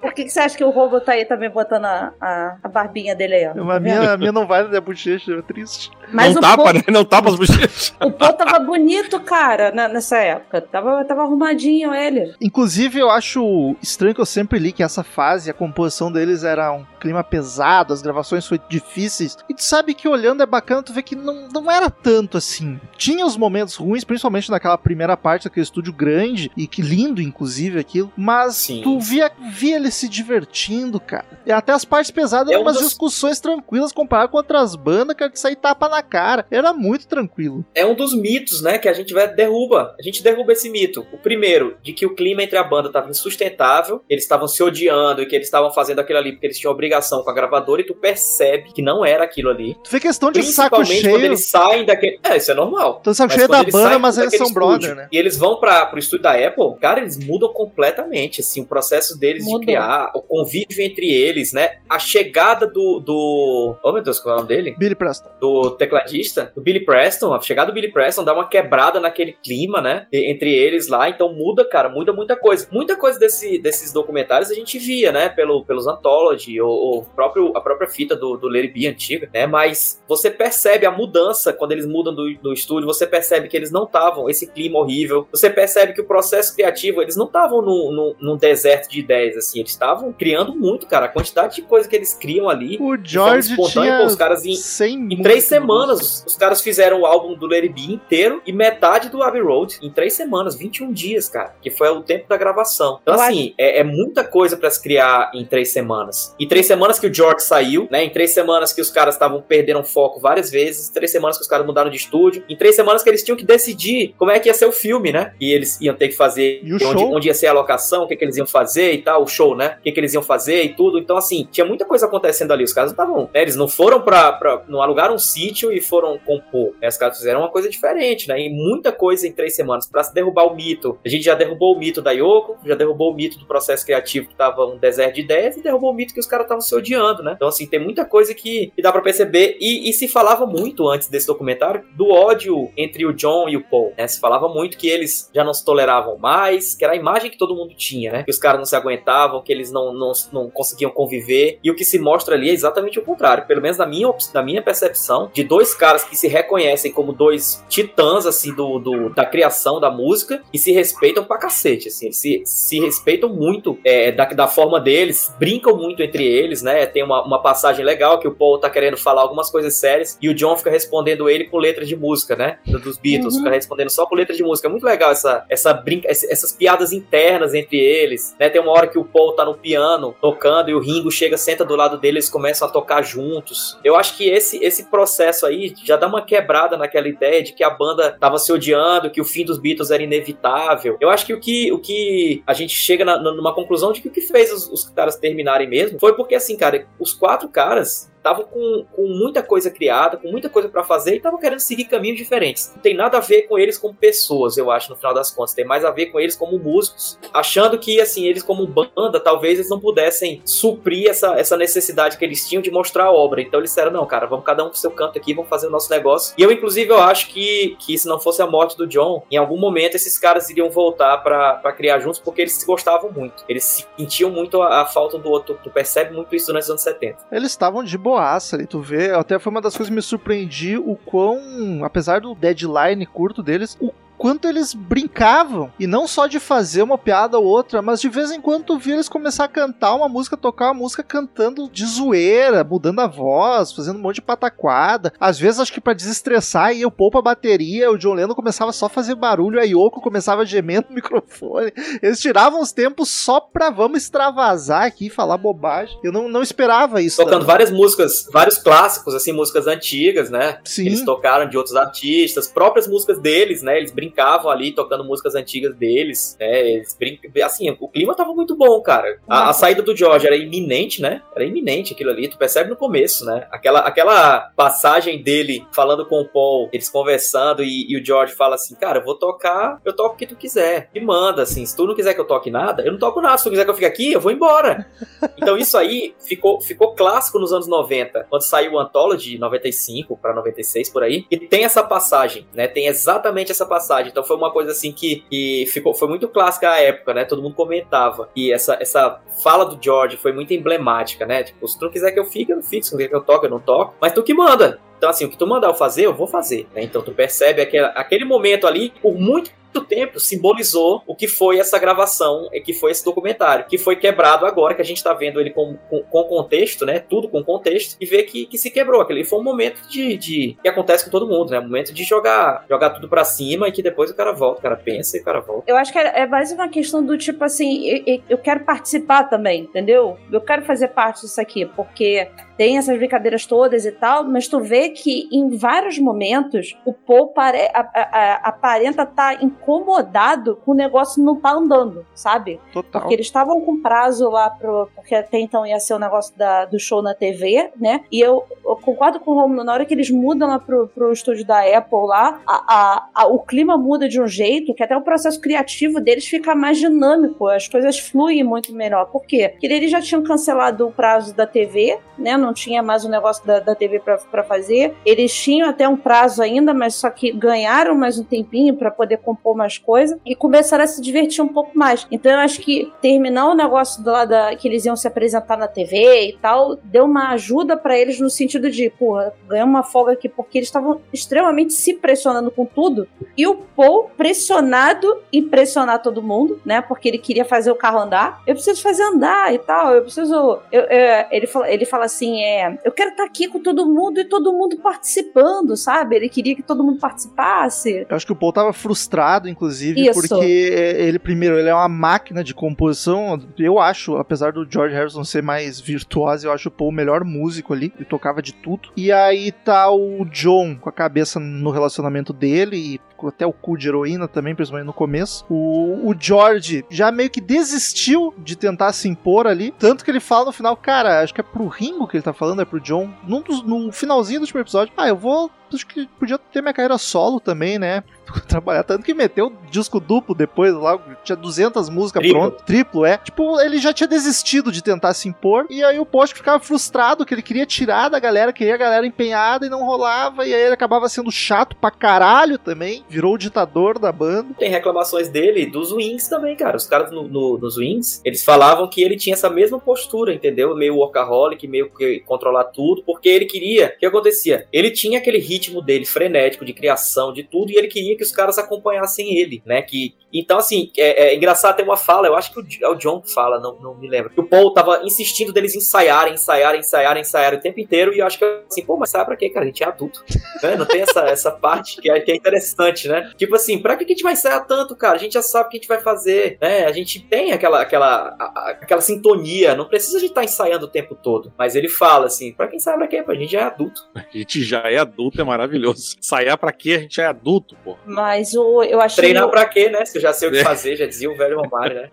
Por que, que você acha que o Robo tá aí também botando a, a, a barbinha dele aí, ó? Tá A vendo? minha, a minha não vai da bochecha, é triste. Mas não o tapa, né? Não tapa as bochechas. o Paul tava bonito, cara, na- nessa época. Tava, tava arrumadinho ele. Inclusive, eu acho estranho que eu sempre li que essa fase, a composição deles era um clima pesado, as gravações foram difíceis. E tu sabe que olhando é bacana tu ver que não, não era tanto assim. Tinha os momentos ruins, principalmente naquela primeira parte daquele estúdio grande, e que lindo, inclusive, aquilo. Mas Sim. tu via, via ele se divertindo, cara. E até as partes pesadas É eram um umas dos- discussões tranquilas comparado com outras bandas, cara, de sair tapa na cara. Era muito tranquilo. É um dos mitos, né, que a gente vai derruba. A gente derruba esse mito. O primeiro, de que o clima entre a banda estava insustentável, eles estavam se odiando e que eles estavam fazendo aquilo ali porque eles tinham obrigação com a gravadora e tu percebe que não era aquilo ali. Tu vê questão de saco Principalmente quando cheio. eles saem daquele. É, isso é normal. De saco Mas cheio da banda, mas eles são brother, né? E eles vão para pro estúdio da Apple, cara, eles mudam completamente, assim, o processo deles Mudou. de criar, o convívio entre eles, né? A chegada do. do... Oh, meu Deus, qual é o nome dele? Billy Preston. do tecladista, do Billy Preston, a chegada do Billy Preston dá uma quebrada naquele clima, né? Entre eles lá, então muda, cara, muda muita coisa. Muita coisa desse, desses documentários a gente via, né? Pelo, pelos Anthology, ou, ou próprio, a própria fita do, do Larry B antiga, né? Mas você percebe a mudança quando eles mudam do, do estúdio, você percebe que eles não estavam, esse clima horrível, você percebe que o processo criativo, eles não estavam no, no, num deserto de ideias, assim, eles estavam criando muito, cara. A quantidade de coisa que eles criam ali. O George tinha pô, os caras em, 100 em três no semanas, os caras fizeram o álbum do Larry B inteiro e metade do Abbey Road em três semanas, 21 dias, cara, que foi o tempo da gravação. Então, Eu assim, é, é muita coisa pra se criar em três semanas. E três semanas que o George saiu, né? Em três semanas que os caras estavam perdendo foco várias vezes, três semanas que os caras mudaram de estúdio, em três semanas que eles tinham que decidir como é que ia ser o filme, né? E eles iam ter que fazer o onde, show? onde ia ser a locação, o que, que eles iam fazer e tal, o show, né? O que, que eles iam fazer e tudo. Então, assim, tinha muita coisa acontecendo ali. Os caras não estavam, né? Eles não foram pra, pra. não alugaram um sítio e foram compor. Os caras fizeram uma coisa diferente, né? E muita coisa em três semanas pra se derrubar o mito. A gente já derrubou o mito da Yoko, já derrubou o mito do processo criativo que tava um deserto de ideias e derrubou o mito que os caras estavam se odiando, né? Então, assim, tem muita coisa que, que dá pra perceber. E, e se falava muito antes desse documentário do ódio entre o John e o Paul, né? Se falava muito que eles já não se toleravam mais, que era a imagem que todo mundo tinha, né? Que os caras não se aguentavam, que eles não, não, não conseguiam conviver. E o que se mostra ali é exatamente o contrário. Pelo menos na minha, na minha percepção, de dois caras que se reconhecem como dois titãs, assim, do, do- da criação da música e se respeitam pra cacete, assim. Eles se, se respeitam muito é, da, da forma deles, brincam muito entre eles, né? Tem uma, uma passagem legal que o Paul tá querendo falar algumas coisas sérias e o John fica respondendo ele com letras de música, né? Dos Beatles, Uhum. fica respondendo só com letras de música. É muito legal essa, essa brinca, essa- essas piadas internas entre eles, né? Tem uma hora que o Paul tá no piano tocando e o Ringo chega, senta do lado dele, eles começam a tocar juntos. Eu acho que esse, esse processo aí já dá uma quebrada naquela ideia de que a banda tava se odiando, que o fim dos Beatles era inevitável. Eu acho que o que, o que a gente chega na- numa conclusão de que o que fez os, os caras terminarem mesmo foi porque, assim, cara, os quatro caras estavam com, com muita coisa criada, com muita coisa pra fazer e estavam querendo seguir caminhos diferentes. Não tem nada a ver com eles como pessoas, eu acho, no final das contas. Tem mais a ver com eles como músicos, achando que, assim, eles como banda, talvez eles não pudessem suprir essa, essa necessidade que eles tinham de mostrar a obra. Então eles disseram, não, cara, vamos cada um pro seu canto aqui, vamos fazer o nosso negócio. E eu, inclusive, eu acho que, que se não fosse a morte do John, em algum momento esses caras iriam voltar pra criar juntos, porque eles se gostavam muito. Eles sentiam muito a, a falta do outro. Tu percebe muito isso nos anos 70. Eles estavam de boaça ali, tu vê. Até foi uma das coisas que me surpreendi o quão, apesar do deadline curto deles, o quanto eles brincavam. E não só de fazer uma piada ou outra, mas de vez em quando tu via eles começar a cantar uma música, tocar uma música cantando de zoeira, mudando a voz, fazendo um monte de pataquada. Às vezes, acho que pra desestressar, ia o Paul pra bateria, o John Lennon começava só a fazer barulho, a Yoko começava a gemer no microfone. Eles tiravam os tempos só pra vamos extravasar aqui e falar bobagem. Eu não, não esperava isso. Tocando várias músicas, vários clásicos, assim, músicas antigas, né? Sim. Eles tocaram de outros artistas, próprias músicas deles, né? Eles brincavam ali tocando músicas antigas deles, né? Eles. Assim, o clima tava muito bom, cara. A, a saída do George era iminente, né? Era iminente aquilo ali, tu percebe no começo, né? Aquela, aquela passagem dele falando com o Paul, eles conversando e, e o George fala assim, cara, eu vou tocar, eu toco o que tu quiser. E manda, assim, se tu não quiser que eu toque nada, eu não toco nada. Se tu quiser que eu fique aqui, eu vou embora. Então isso aí ficou, ficou clássico nos anos 90, quando saiu o Anthology, 95 para 96 por aí, e tem essa passagem, né? Tem exatamente essa passagem. Então foi uma coisa assim que, que ficou, foi muito clássica à época, né? Todo mundo comentava. E essa, essa fala do George foi muito emblemática, né? Tipo, se tu não quiser que eu fique, eu não fico. Se tu quiser que eu toque, eu não toco. Mas tu que manda. Então, assim, o que tu mandar eu fazer, eu vou fazer. né? Então, tu percebe aquele, aquele momento ali, por muito tempo, simbolizou o que foi essa gravação e que foi esse documentário, que foi quebrado agora, que a gente tá vendo ele com, com, com contexto, né? Tudo com contexto, e vê que, que se quebrou. Aquele foi um momento de, de. que acontece com todo mundo, né? Um momento de jogar, jogar tudo pra cima e que depois o cara volta, o cara pensa e o cara volta. Eu acho que é é mais uma questão do tipo assim, eu- eu quero participar também, entendeu? Eu quero fazer parte disso aqui, porque tem essas brincadeiras todas e tal, mas tu vê que em vários momentos o Paul pare, a- a- a- aparenta estar incomodado com o negócio não tá andando, sabe? Total. Porque eles estavam com prazo lá pro. Porque até então ia ser o negócio da, do show na TV, né? E eu, eu concordo com o Romulo, na hora que eles mudam lá pro, pro estúdio da Apple lá, a, a- a- o clima muda de um jeito que até o processo criativo deles fica mais dinâmico, as coisas fluem muito melhor. Por quê? Porque eles já tinham cancelado o prazo da TV, né? Não tinha mais o negócio da, da TV pra fazer. Eles tinham até um prazo ainda, mas só que ganharam mais um tempinho pra poder compor mais coisa e começaram a se divertir um pouco mais. Então eu acho que terminar o negócio lado da, que eles iam se apresentar na TV e tal, deu uma ajuda pra eles no sentido de, porra, ganhar uma folga aqui, porque eles estavam extremamente se pressionando com tudo. E o Paul pressionado em pressionar todo mundo, né? Porque ele queria fazer o carro andar. Eu preciso fazer andar e tal. Eu preciso. eu- é, ele, fala, ele fala assim: é, eu quero estar aqui com todo mundo e todo mundo participando, sabe? Ele queria que todo mundo participasse. Eu acho que o Paul tava frustrado, inclusive, Isso. porque ele, primeiro, ele é uma máquina de composição. Eu acho, apesar do George Harrison ser mais virtuoso, eu acho o Paul o melhor músico ali. Ele tocava de tudo. E aí tá o John com a cabeça no relacionamento dele e até o cu de heroína também, principalmente no começo. O, o George já meio que desistiu de tentar se impor ali. Tanto que ele fala no final, cara, acho que é pro Ringo que ele tá falando, é pro John. Num no finalzinho do último episódio, ah, eu vou. Acho que podia ter minha carreira solo também, né? trabalhar. Tanto que meteu disco duplo depois lá, tinha 200 músicas Triplo. prontas. Triplo, é. Tipo, ele já tinha desistido de tentar se impor. E aí o Post ficava frustrado que ele queria tirar da galera, queria a galera empenhada e não rolava. E aí ele acabava sendo chato pra caralho também. Virou o ditador da banda. Tem reclamações dele dos Wings também, cara. Os caras no, no- nos Wings, eles falavam que ele tinha essa mesma postura, entendeu? Meio workaholic, meio que controlar tudo, porque ele queria. O que acontecia? Ele tinha aquele ritmo dele frenético de criação, de tudo, e ele queria que os caras acompanhassem ele, né? Que então assim é, é engraçado ter uma fala. Eu acho que o, é o John que fala, não, não me lembro. Que o Paul tava insistindo deles ensaiarem, ensaiarem, ensaiarem, ensaiarem o tempo inteiro. E eu acho que assim, pô, mas sabe pra quê, cara? A gente é adulto, né? Não tem essa, essa parte que é, que é interessante, né? Tipo assim, pra que a gente vai ensaiar tanto, cara? A gente já sabe o que a gente vai fazer, né? A gente tem aquela, aquela, a- a- aquela sintonia. Não precisa de estar ensaiando o tempo todo. Mas ele fala assim, pra quem sabe pra quê? Pô, A gente já é adulto. A gente já é adulto, é maravilhoso. Ensaiar pra quê? A gente já é adulto, pô. Mas o, eu achei. Treinar pra quê, né? Se eu já sei o que É. fazer, já dizia o velho Romário, né?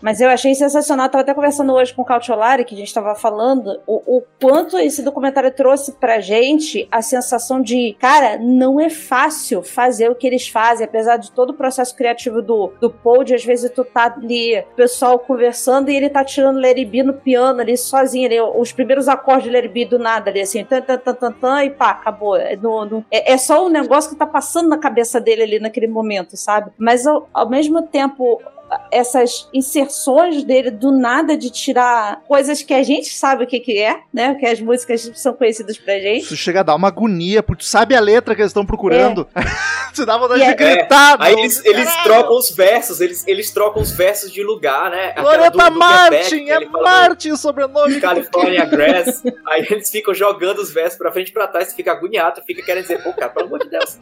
Mas eu achei sensacional. Tava até conversando hoje com o Cautiolari, que a gente tava falando, o, o quanto esse documentário trouxe pra gente a sensação de, cara, não é fácil fazer o que eles fazem, apesar de todo o processo criativo do, do Paul, de às vezes tu tá ali, o pessoal conversando e ele tá tirando Larry B no piano ali sozinho, ali, os primeiros acordes de Larry B do nada ali, assim, tan, tan, tan, tan, tan, e pá, acabou. É, no- no- é- é só um negócio que tá passando na cabeça dele ali naquele momento, sabe? Mas ao, ao mesmo tempo, essas inserções dele do nada de tirar coisas que a gente sabe o que, que é, né? Que as músicas são conhecidas pra gente. Isso chega a dar uma agonia, porque tu sabe a letra que eles estão procurando. Você dá vontade E de é- gritar. Aí não, eles, eles trocam os versos, eles, eles trocam os versos de lugar, né? Loreta Martin, é Martin o sobrenome. California Grass. Aí eles ficam jogando os versos pra frente e pra trás, você fica agoniado, fica querendo dizer, pô, cara, pelo amor de Deus,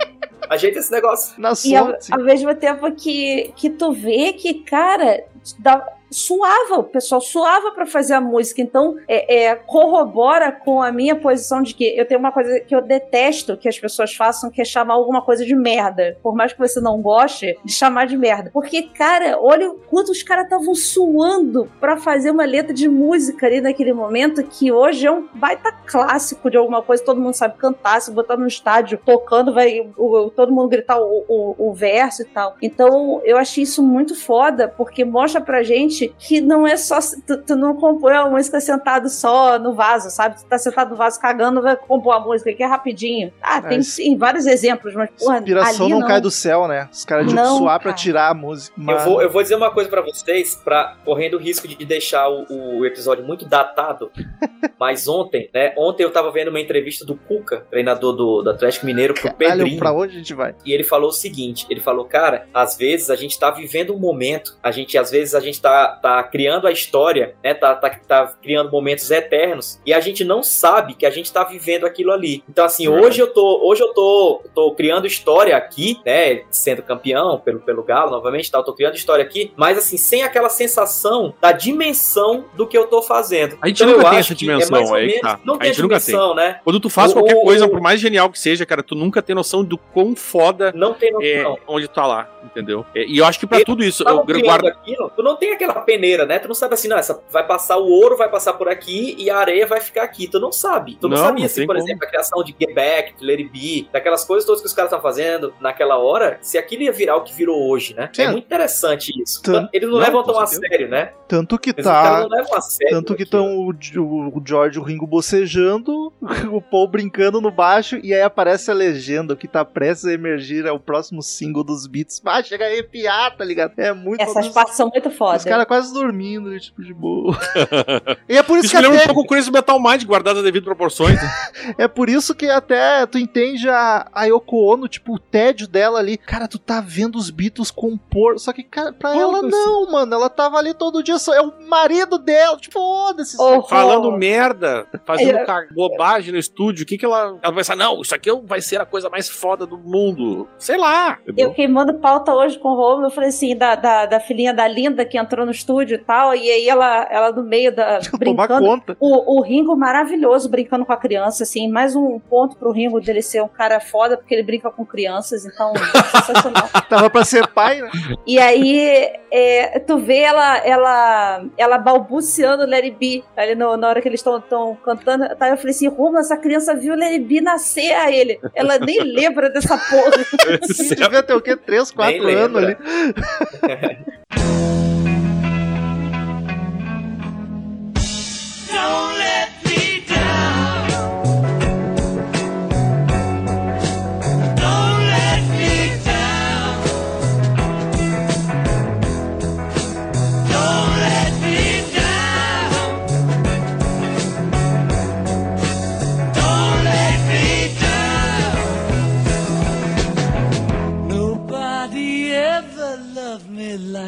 ajeita esse negócio. Na E ao, sorte. ao mesmo tempo que, que tu vê que, cara, dá- suava, o pessoal suava pra fazer a música. Então, é, é, corrobora com a minha posição de que eu tenho uma coisa que eu detesto que as pessoas façam, que é chamar alguma coisa de merda. Por mais que você não goste, de chamar de merda. Porque, cara, olha o quanto os caras estavam suando pra fazer uma letra de música ali naquele momento, que hoje é um baita clássico de alguma coisa, todo mundo sabe cantar, se botar no estádio tocando, vai o- o- todo mundo gritar o- o verso e tal. Então, eu achei isso muito foda, porque mostra pra gente que não é só. Tu, tu não compõe a música sentado só no vaso, sabe? Tu tá sentado no vaso cagando, vai compor a música aqui é rapidinho. Ah, tem Mas- sim vários exemplos, mas, porra, Inspiração ali não, não. cai do céu, né? Os caras de suar pra cara. tirar a música. Eu vou, eu vou dizer uma coisa pra vocês, pra, correndo o risco de deixar o, o episódio muito datado, mas ontem, né? Ontem eu tava vendo uma entrevista do Cuca, treinador do, do Atlético Mineiro, pro Caralho, Pedrinho. pra onde a gente vai? E ele falou o seguinte: ele falou, cara, às vezes a gente tá vivendo um momento, a gente, às vezes, a gente tá, tá criando a história, né? Tá, tá, tá criando momentos eternos, e a gente não sabe que a gente tá vivendo aquilo ali. Então, assim, hoje eu tô, hoje eu tô, tô criando história aqui, né? Sendo campeão pelo, pelo Galo, novamente, tá, eu tô criando história aqui, mas assim, sem aquela sensação da dimensão do que eu tô fazendo. A gente Então, nunca tem essa que dimensão, ou aí tá. Não A tem a gente nunca tem. dimensão, né? Quando tu faz O- qualquer o- coisa, o- por mais genial que seja, cara, tu nunca tem noção do quão foda Não tem é noção. onde tu tá lá, entendeu? É, e eu acho que pra E- tudo isso, eu guardo. aquilo, tu não tem aquela peneira, né? Tu não sabe assim, não, essa vai passar o ouro, vai passar por aqui e a areia vai ficar aqui. Tu não sabe. Tu não, Não, sabia não se, tem por como. exemplo, a criação de Get Back, de It Be, daquelas coisas todas que os caras estão fazendo naquela hora, se aquilo ia virar o que virou hoje, né? Sim. É muito interessante isso. Tan- Eles não, Não, levam tão a sério, né? Tanto que Eles, os tá. não levam a sério. Tanto que estão o, o, o George e o Ringo bocejando, o Paul brincando no baixo, e aí aparece a legenda, o que tá prestes a emergir é o próximo single dos Beats. Ah, chega a arrepiar, tá ligado? É muito Essas os, partes são muito os fodas. caras quase dormindo, tipo, de boa. e é por isso, Isso que me lembra um até, pouco o Crazy Metal Mind, guardado as devidas proporções. né? é por isso que até tu entende a, a Yoko Ono, tipo, o tédio dela ali. Cara, tu tá vendo os Beatles compor, só que, cara, pra ela não, mano. Ela tava ali todo dia, só é o marido dela, tipo, foda-se. Horror. Falando merda, fazendo É. bobagem no estúdio. O que que ela. Ela vai pensar, não, isso aqui vai ser a coisa mais foda do mundo. Sei lá. Eu queimando pauta hoje com o Romulo, eu falei assim, da, da, da filhinha da Linda que entrou no estúdio e tal, e aí ela, ela no meio da. Tomar brincando. conta. O, o Ringo maravilhoso brincando com a criança, assim, mais um ponto pro Ringo dele ser um cara foda, porque ele brinca com crianças, então, sensacional. Tava pra ser pai, né? E aí, é, tu vê ela, ela, ela balbuciando It Be, ali no- na hora que eles estão cantando. Tá, eu falei assim, Romulo, essa criança viu It Be nascer a ele. Ela nem lembra dessa porra. Devia ter o quê? 3, 4 Nem anos ali.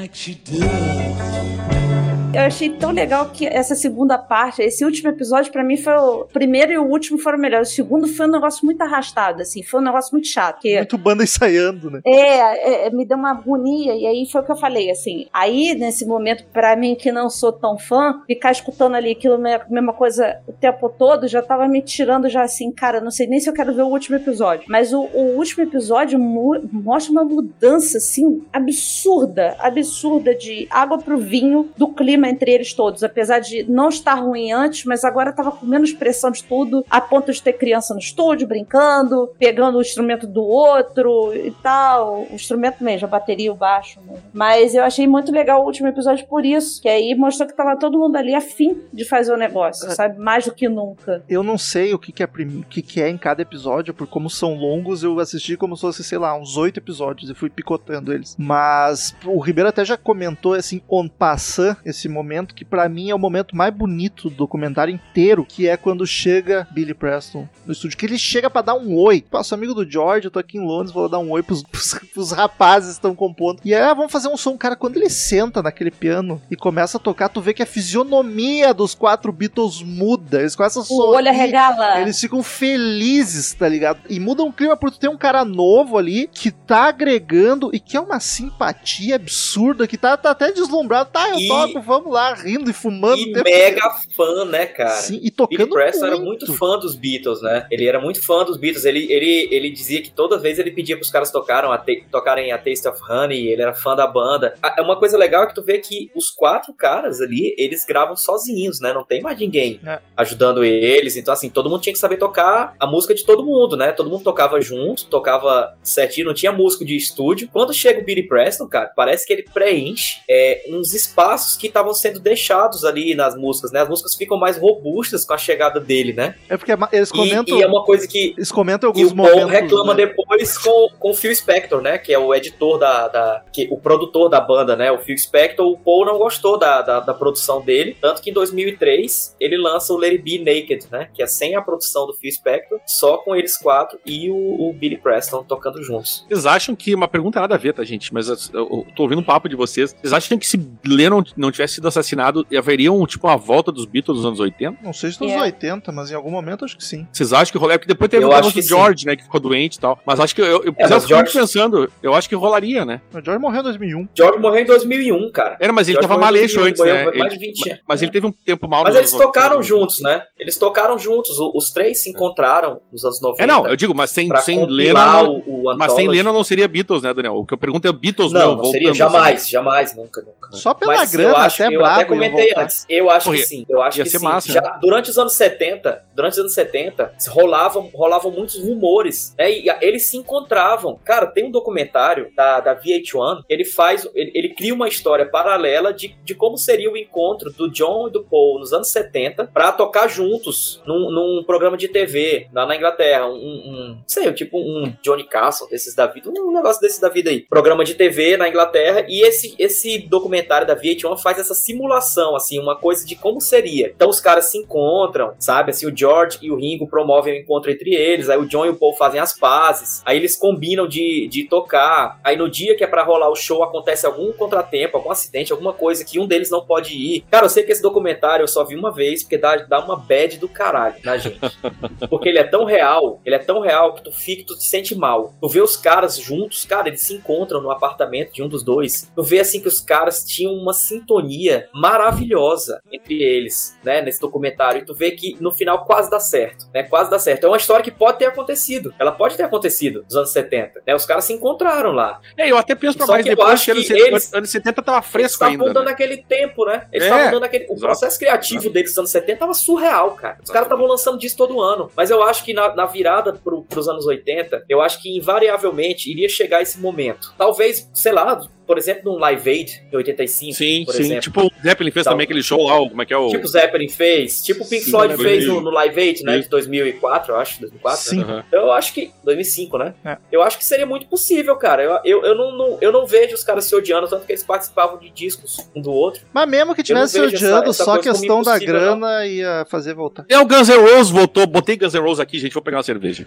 Like she does. Eu achei tão legal que essa segunda parte, esse último episódio, pra mim foi o primeiro e o último foram melhores. O segundo foi um negócio muito arrastado, assim, foi um negócio muito chato. Que Muito banda ensaiando, né? É, é, me deu uma agonia, e aí foi o que eu falei, assim. Aí, nesse momento, pra mim que não sou tão fã, ficar escutando ali aquilo, me- mesma coisa o tempo todo, já tava me tirando já assim, cara, não sei nem se eu quero ver o último episódio. Mas o, o último episódio mostra uma mudança, assim, absurda, absurda de água pro vinho do clima entre eles todos. Apesar de não estar ruim antes, mas agora tava com menos pressão de tudo, a ponto de ter criança no estúdio brincando, pegando o instrumento do outro e tal. O instrumento mesmo, a bateria, o baixo. Mesmo. Mas eu achei muito legal o último episódio por isso, que aí mostrou que tava todo mundo ali afim de fazer o negócio, sabe? Mais do que nunca. Eu não sei o que, que, é, o que, que é em cada episódio, por como são longos, eu assisti como se fosse, sei lá, uns oito episódios e fui picotando eles. Mas o Ribeiro até já comentou, assim, on passant, esse momento que pra mim é o momento mais bonito do documentário inteiro, que é quando chega Billy Preston no estúdio, que ele chega pra dar um oi. Pá, sou amigo do George, eu tô aqui em Londres, vou dar um oi pros, pros, pros rapazes que estão compondo. E aí, ah, vamos fazer um som. Cara, quando ele senta naquele piano e começa a tocar, tu vê que a fisionomia dos quatro Beatles muda. Eles começam a O olho sorrir. arregala. Eles ficam felizes, tá ligado? E muda um clima porque tu tem um cara novo ali que tá agregando e que é uma simpatia absurda, que tá, tá até deslumbrado. Tá, eu E- toco, vamos lá, rindo e fumando. E tempo mega fã, né, cara? Sim, e Billy tocando Preston era muito. muito fã dos Beatles, né? Ele era muito fã dos Beatles. Ele, ele, ele dizia que toda vez ele pedia pros caras tocaram a te- tocarem a Taste of Honey, ele era fã da banda. É uma coisa legal que tu vê que os quatro caras ali, eles gravam sozinhos, né? Não tem mais ninguém É. ajudando eles. Então, assim, todo mundo tinha que saber tocar a música de todo mundo, né? Todo mundo tocava junto, tocava certinho, não tinha músico de estúdio. Quando chega o Billy Preston, cara, parece que ele preenche é, uns espaços que estavam sendo deixados ali nas músicas, né? As músicas ficam mais robustas com a chegada dele, né? É porque é eles E- comentam. E, é uma coisa que Eles comentam e alguns o Paul momentos. reclama né? depois com, com o Phil Spector, né? Que é o editor da. da- que, o produtor da banda, né? O Phil Spector. O Paul não gostou da, da, da produção dele. Tanto que em 2003 ele lança o Let It Be Naked, né? Que é sem a produção do Phil Spector, só com eles quatro e o, o Billy Preston tocando juntos. Vocês acham que. Uma pergunta nada a ver, tá, gente? Mas eu, eu tô ouvindo um papo de vocês. Vocês acham que se Lennon não tivesse sido assassinado, haveriam, tipo, uma volta dos Beatles nos anos 80? Não sei se nos É. 80, mas em algum momento acho que sim. Vocês acham que rolou? Porque depois teve Eu o negócio do George, né? Que ficou doente e tal. Mas acho que eu, eu, É, eu George- pensando, eu acho que rolaria, né? O George morreu em 2001. George morreu em 2001, cara. Era, mas ele George tava maleixo 2001, antes, né? mais Ele- de 20 anos. mas ele teve um tempo mal Mas eles anos tocaram 80. juntos, né? Eles tocaram juntos. Os três se encontraram nos anos 90. É, não, eu digo, mas sem, sem Lennon. o, o Mas sem. Lennon não seria Beatles, né, Daniel? O que eu pergunto é Beatles, Não, meu, não voltando. seria jamais, jamais, nunca, nunca. Só pela Mas grana, acho, até eu brabo. até comentei antes. Eu acho Porra, que sim. Eu acho ia que ser sim. massa, Já, né? durante os anos 70, durante os anos 70, rolavam, rolavam muitos rumores. Né? E a- eles se encontravam. Cara, tem um documentário da, da VH1. Ele faz. Ele, ele cria uma história paralela de, de como seria o encontro do John e do Paul nos anos 70 pra tocar juntos num, num programa de TV lá na Inglaterra. Um, um sei, tipo um Johnny Castle desses da vida, um negócio desses da vida aí. Programa de TV na Inglaterra e esse, esse documentário da VH1 faz essa simulação, assim, uma coisa de como seria. Então os caras se encontram, sabe? Assim, o George e o Ringo promovem o encontro entre eles, aí o John e o Paul fazem as pazes, aí eles combinam de, de tocar, aí no dia que é pra rolar o show acontece algum contratempo, algum acidente, alguma coisa que um deles não pode ir. Cara, eu sei que esse documentário eu só vi uma vez, porque dá, dá uma bad do caralho na gente. Porque ele é tão real, ele é tão real que tu fica, tu te sente mal. Tu vê os caras juntos, cara, eles se encontram no apartamento de um dos dois. Tu vê assim que os caras tinham uma sintonia maravilhosa entre eles, né, nesse documentário. E tu vê que no final quase dá certo, né? Quase dá certo. É uma história que pode ter acontecido. Ela pode ter acontecido nos anos 70, né? Os caras se encontraram lá. É, eu até penso pra Só mais depois, acho que anos, que 70, eles- anos 70 tava Eles fresco estavam ainda. dando né? aquele tempo, né? Eles É, estavam dando aquele. O processo criativo deles nos anos 70 tava surreal, cara. Os caras estavam lançando disso todo ano. Mas eu acho que na, na virada pro, pros anos 80, eu acho que invariavelmente iria chegar esse momento. Talvez, sei lá, por exemplo, num Live Aid em 85. Sim, por sim. exemplo. Tipo, o Zeppelin fez Então, também aquele show lá, como é que é o. Tipo o Zeppelin fez, tipo o Pink Sim, Floyd né, fez 2000. no, no Live Aid, né, Sim. de 2004, eu acho, 2004. né? Sim. Aham. Eu acho que. 2005, né? É. Eu acho que seria muito possível, cara. Eu, eu, eu, não, não- eu não vejo os caras se odiando, tanto que eles participavam de discos um do outro. Mas mesmo que não tivesse se odiando, essa só questão da grana ia fazer voltar. É o Guns N' Roses voltou, botei Guns N' Roses aqui, gente, vou pegar uma cerveja.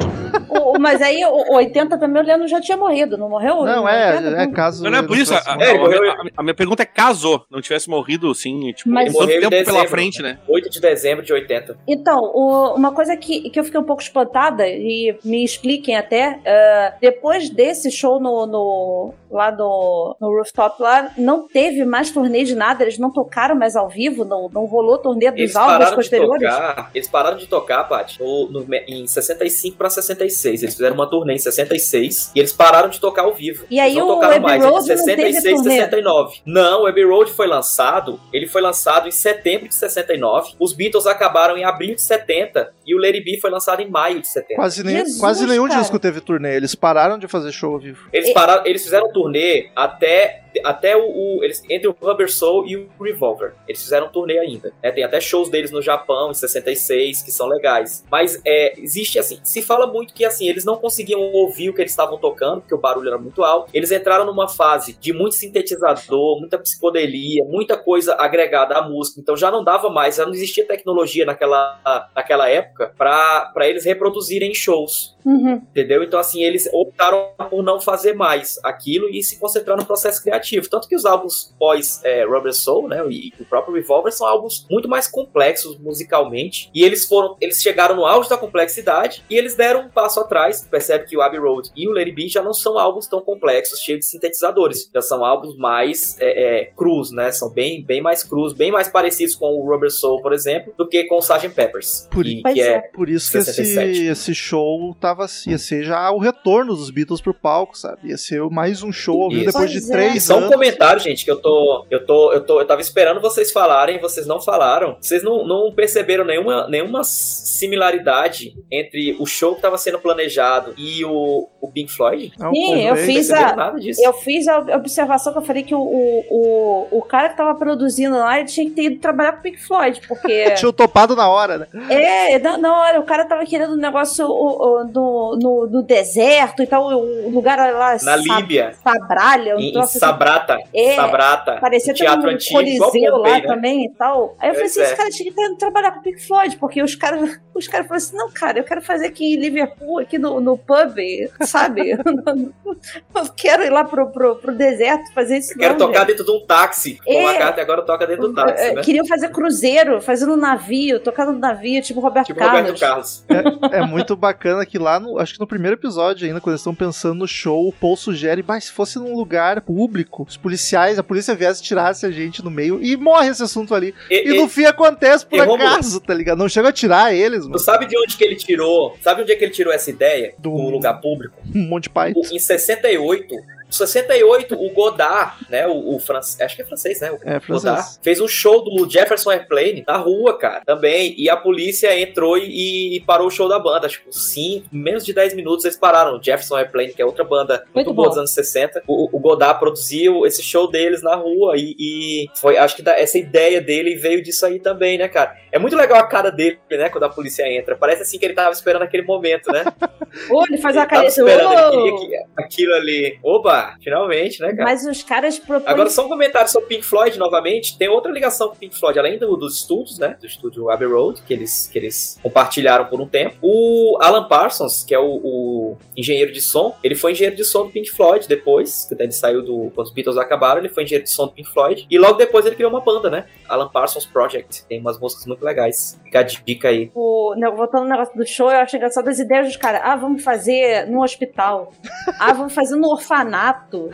O- mas aí o o 80 também o Leandro já tinha morrido, não morreu? Não, O 80 é, é não- caso. Não, não é por ele isso. A, a-. É, a- a- a minha pergunta é caso não tivesse morrido, assim, tipo, Mas- tempo pela dezembro. frente, né? 8 de dezembro de 80. Então, o- uma coisa que, que eu fiquei um pouco espantada, e me expliquem até, ah, depois desse show no, no- lá no, no rooftop lá, não teve mais turnê de nada, eles não tocaram mais ao vivo, não, não rolou turnê dos Eles álbuns pararam de posteriores. tocar. Eles pararam de tocar, Paty, no, no- em 65 pra 66. Eles fizeram uma turnê em 66 e eles pararam de tocar ao vivo. E aí eles não o tocaram Abbey Road não teve 66 e turnê? 69. Não, o Abbey Road foi lançado, ele foi lançado em setembro de 69. Os Beatles acabaram em abril de 70 e o Lady B foi lançado em maio de 70. Quase, nem, Jesus, quase nenhum cara. disco teve turnê. Eles pararam de fazer show ao vivo. Eles pararam, eles fizeram turnê até até o, o- eles entre o Rubber Soul e o Revolver. Eles fizeram um turnê ainda. né? Tem até shows deles no Japão em 66 que são legais. Mas é, existe assim, se fala muito que assim eles não conseguiam ouvir o que eles estavam tocando porque o barulho era muito alto. Eles entraram numa fase de muito sintetizador, muita psicodelia, muita coisa agregada à música. Então já não dava mais, já não existia tecnologia naquela, naquela época para eles reproduzirem em shows. Uhum. Entendeu? Então, assim, eles optaram por não fazer mais aquilo e se concentrar no processo criativo. Tanto que os álbuns pós é, Rubber Soul, né, e o próprio Revolver são álbuns muito mais complexos musicalmente. E eles foram, eles chegaram no auge da complexidade e eles deram um passo atrás. Percebe que o Abbey Road e o Lady B já não são álbuns tão complexos, cheios de sintetizadores. Já são álbuns mais é, é, crus, né? São bem, bem mais crus, bem mais parecidos com o Rubber Soul, por exemplo, do que com o Sgt. Peppers. Por que, Pois que é, é. Por isso que esse, 67. esse show tava ia ser já o retorno dos Beatles pro palco, sabe? Ia ser mais um show ao vivo depois de é. três E só um anos. comentário, gente, que eu tô, eu tô, eu tô, eu tava esperando vocês falarem, vocês não falaram. Vocês não, não perceberam nenhuma, nenhuma similaridade entre o show que tava sendo planejado e o, o Pink Floyd? Não, Sim, eu fiz a- nada disso. Eu fiz a observação que eu falei que o, o, o, o cara que tava produzindo lá ele tinha que ter ido trabalhar com o Pink Floyd, porque. Tinha topado na hora, né? é, na, na hora, o cara tava querendo um negócio o, o, no, no, no deserto e tal, o lugar lá. Na Líbia, Sabralha, um em, em troço assim. Sabrata, É, Sabrata, Parecia um teatro um antigo, coliseu lá né? também e tal. Aí eu falei Pois assim, é. esse cara tinha que trabalhar com o Pink Floyd, porque os caras os caras falaram assim, não, cara, eu quero fazer aqui em Liverpool, aqui no, no pub, sabe? eu quero ir lá pro, pro, pro deserto fazer isso. Eu quero não, tocar dentro de um táxi. É. O McCartney agora toca dentro do táxi, Eh, né? Queriam fazer cruzeiro, fazer no navio, tocar no navio, tipo Roberto Tipo Carlos. Roberto Carlos. É muito bacana que lá, no, acho que no primeiro episódio ainda, quando eles estão pensando no show, o Paul sugere, mas se fosse num lugar público, os policiais, a polícia viesse tirasse a gente no meio e morre esse assunto ali. E- E e- no fim acontece por acaso, tá ligado? Não chega a tirar eles, Tu mano, sabe de onde que ele tirou? Sabe onde é que ele tirou essa ideia? Do- lugar público? um monte de pai. Em 68, 68, o Godard, né, o, o francês, acho que é francês, né, o É, Godard, francês. fez um show do Jefferson Airplane na rua, cara, também, e a polícia entrou e, e parou o show da banda, tipo, sim, menos de 10 minutos eles pararam, o Jefferson Airplane, que é outra banda muito, Muito boa dos anos 60, o, o Godard produziu esse show deles na rua e, e foi, acho que da- essa ideia dele veio disso aí também, né, cara, é muito legal a cara dele, né, quando a polícia entra, parece assim que ele tava esperando aquele momento, né, Ou ele faz tava careta. esperando, ele "Ô!" queria que- aquilo ali, finalmente, né, cara. Mas os caras propõem. Agora, só um comentário sobre Pink Floyd novamente. Tem outra ligação com Pink Floyd, além do- dos estúdios, né? Do estúdio Abbey Road, que eles, que eles compartilharam por um tempo. O Alan Parsons, que é o, o engenheiro de som, ele foi engenheiro de som do Pink Floyd depois, que ele saiu do. Quando os Beatles acabaram, ele foi engenheiro de som do Pink Floyd. E logo depois ele criou uma banda, né? Alan Parsons Project. Tem umas músicas muito legais. Fica a dica aí. O, né, voltando no negócio do show, eu acho engraçado as ideias dos caras. Ah, vamos fazer no hospital. Ah, vamos fazer no orfanato.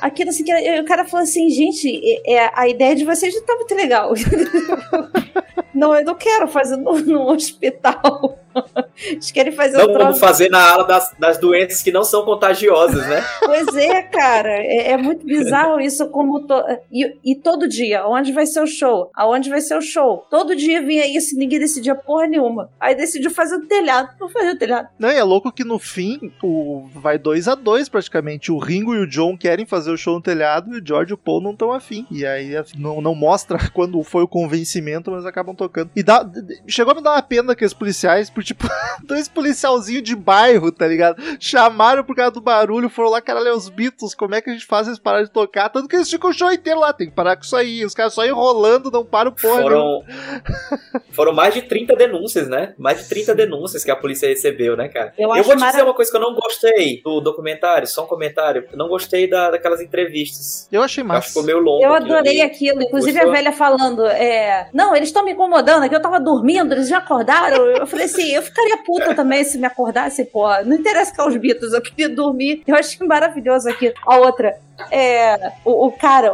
Aquilo assim, que o cara falou assim, gente, é, é, a ideia de vocês não tá muito legal. não, eu não quero fazer no, no hospital. Eles querem fazer Não um vamos fazer na ala das, das doenças que não são contagiosas, né? Pois é, cara. É, é muito bizarro isso. como to- e, e todo dia, onde vai ser o show? Aonde vai ser o show? Todo dia vinha isso e ninguém decidia porra nenhuma. Aí decidiu fazer o telhado. Vou fazer o telhado. Não, e é louco que no fim o, vai 2 a 2 praticamente. O Ringo e o John querem fazer o show no telhado e o George e o Paul não estão afim. E aí a- não, não mostra quando foi o convencimento, mas acabam tocando. E dá, chegou a me dar uma pena aqueles policiais, por tipo, dois policialzinhos de bairro, tá ligado? Chamaram por causa do barulho, foram lá, caralho, é os Beatles, como é que a gente faz eles pararem de tocar? Tanto que eles ficam o show inteiro lá, tem que parar com isso aí. Os caras só enrolando, não param porra. Foram, foram mais de 30 denúncias, né? Mais de 30 denúncias que a polícia recebeu, né, cara? Eu Eu, vou te dizer uma coisa que eu não gostei do documentário, só um comentário. Eu não gostei da, daquelas entrevistas. Eu achei Eu acho massa. ficou meio longo. Eu aquilo adorei ali. aquilo. Inclusive Gostou? a velha falando: é, Não, eles estão me incomodando aqui. Eu tava dormindo, eles já acordaram. Eu falei assim: eu ficaria puta também se me acordasse, pô. Não interessa que é os Beatles, eu queria dormir. Eu achei maravilhoso aqui. A outra. É, o, o cara,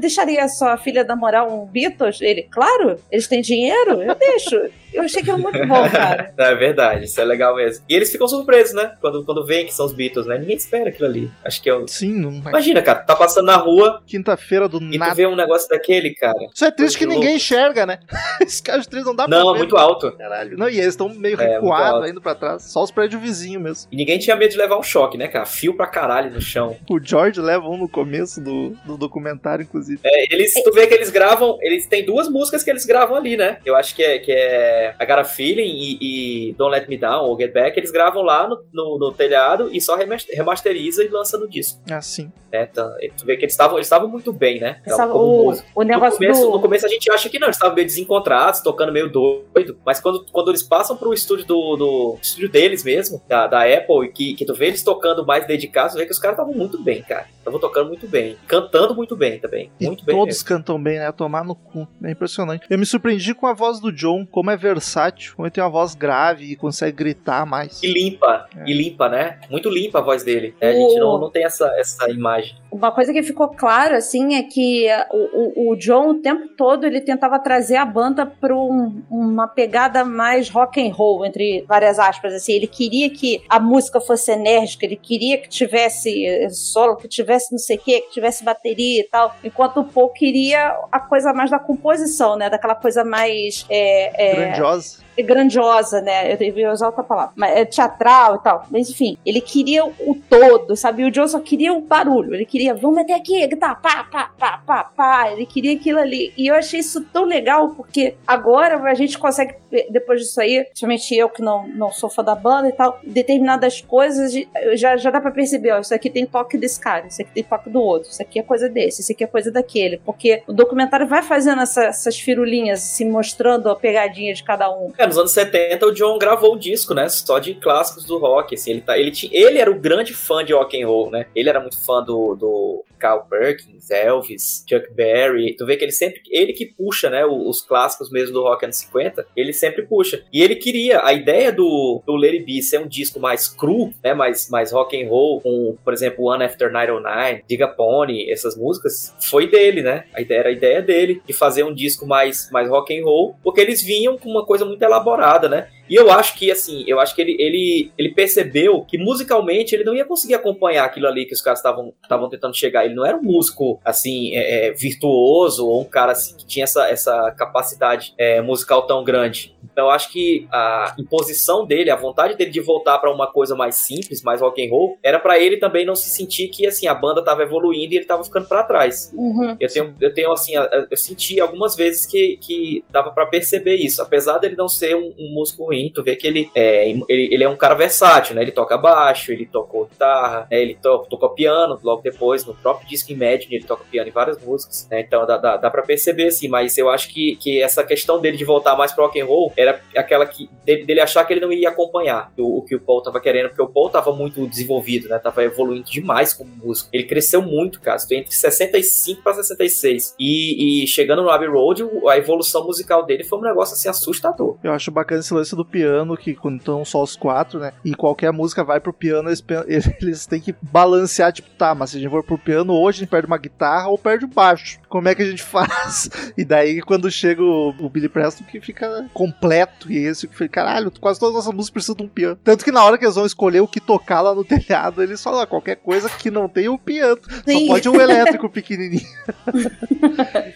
deixaria a sua filha namorar um Beatles? Ele, claro, eles têm dinheiro, eu deixo. Eu achei que é muito bom, cara. É verdade, isso é legal mesmo. E eles ficam surpresos, né? Quando, quando veem que são os Beatles, né? Ninguém espera aquilo ali. Acho que é o. Sim, numa Imagina, cara, tá passando na rua quinta-feira do e tu nada. vê um negócio daquele, cara. Isso é triste que ninguém enxerga, né? Esse cara de três não dá pra Não, ver. muito alto. Caralho. Não, e eles estão meio É, recuados, indo pra trás. Só os prédios vizinhos mesmo. E ninguém tinha medo de levar um choque, né, cara? Fio pra caralho no chão. O George leva levam no começo do, do documentário, inclusive. É, eles, tu vê que eles gravam, eles têm duas músicas que eles gravam ali, né? Eu acho que é, que é I Got a Feeling e, e Don't Let Me Down, ou Get Back, eles gravam lá no, no, no telhado e só remas- remasteriza e lança no disco. Assim. Né? Então, tu vê que eles estavam eles estavam muito bem, né? O, o No negócio começo, do. no começo a gente acha que não, eles estavam meio desencontrados, tocando meio doido. Mas quando, quando eles passam pro estúdio do, do estúdio deles mesmo, da, da Apple, e que, que tu vê eles tocando mais dedicados, tu vê que os caras estavam muito bem, cara. Estavam tocando muito bem. Cantando muito bem também. E Muito bem. todos mesmo. cantam bem, né? Tomar no cu. É impressionante. Eu me surpreendi com a voz do John, como é versátil, como ele tem uma voz grave e consegue gritar mais. E limpa, É. e limpa, né? Muito limpa a voz dele. né? A gente O- não, não tem essa, essa imagem. Uma coisa que ficou claro, assim, é que o, o, o John, o tempo todo, ele tentava trazer a banda para um, uma pegada mais rock and roll, entre várias aspas, assim. Ele queria que a música fosse enérgica, ele queria que tivesse eh, solo, que tivesse não sei o quê, que tivesse bateria e tal. Enquanto o Paul queria a coisa mais da composição, né? Daquela coisa mais... é, é, Grandiosa. Grandiosa, né? Eu ia usar outra palavra. Mas é teatral e tal. Mas enfim, ele queria o todo, sabe? O John só queria o barulho. Ele queria, vamos meter aqui, guitarra, pá, pá, pá, pá, pá. Ele queria aquilo ali. E eu achei isso tão legal, porque agora a gente consegue, depois disso aí, principalmente eu que não, não sou fã da banda e tal, determinadas coisas já, já dá pra perceber, ó, isso aqui tem toque desse cara, isso aqui tem toque do outro, isso aqui é coisa desse, isso aqui é coisa daquele. Porque o documentário vai fazendo essa- essas firulinhas, se mostrando a pegadinha de cada um. É, nos anos 70 o John gravou um disco, né? Só de clássicos do rock. Assim, ele, tá, ele, tinha, ele era o grande fã de rock and roll, né? Ele era muito fã do, do Carl Perkins, Elvis, Chuck Berry. Tu vê que ele sempre. Ele que puxa, né? Os clássicos mesmo do rock anos 50. Ele sempre puxa. E ele queria. A ideia do, do It Be ser um disco mais cru, né? Mais, mais rock and roll, com, por exemplo, One After 909, Diga Pony, essas músicas, foi dele, né? A ideia era a ideia dele de fazer um disco mais, mais rock and roll, porque eles vinham com uma coisa muito elaborada, né? E eu acho que, assim, eu acho que ele, ele, ele percebeu que musicalmente ele não ia conseguir acompanhar aquilo ali que os caras estavam tentando chegar. Ele não era um músico, assim, é, é, virtuoso ou um cara assim, que tinha essa, essa capacidade é, musical tão grande. Então eu acho que a imposição dele, a vontade dele de voltar pra uma coisa mais simples, mais rock and roll, era pra ele também não se sentir que, assim, a banda tava evoluindo e ele tava ficando pra trás. Uhum. Eu tenho, eu tenho assim, eu senti algumas vezes que, que dava pra perceber isso. Apesar dele não ser um, um músico ruim, tu vê que ele é, ele, ele é um cara versátil, né? Ele toca baixo, ele tocou guitarra, né? ele to, tocou piano logo depois, no próprio disco Imagine, ele toca piano em várias músicas, né? Então dá, dá, dá pra perceber, assim, mas eu acho que, que essa questão dele de voltar mais pro rock and roll era aquela que dele, dele achar que ele não ia acompanhar o, o que o Paul tava querendo, porque o Paul tava muito desenvolvido, né? Tava evoluindo demais como músico. Ele cresceu muito, cara. Entre 65 para 66. E, e chegando no Abbey Road, a evolução musical dele foi um negócio assim assustador. Eu acho bacana esse lance do piano, que quando estão só os quatro, né? E qualquer música vai pro piano, eles, eles têm que balancear, tipo, tá, mas se a gente for pro piano, hoje a gente perde uma guitarra ou perde o baixo. Como é que a gente faz? E daí, quando chega o, o Billy Preston, que fica completo. E esse que fica, caralho, quase todas as nossas músicas precisam de um piano. Tanto que na hora que eles vão escolher o que tocar lá no telhado, eles falam, ah, qualquer coisa que não tenha o piano. Sim. Só pode um elétrico pequenininho.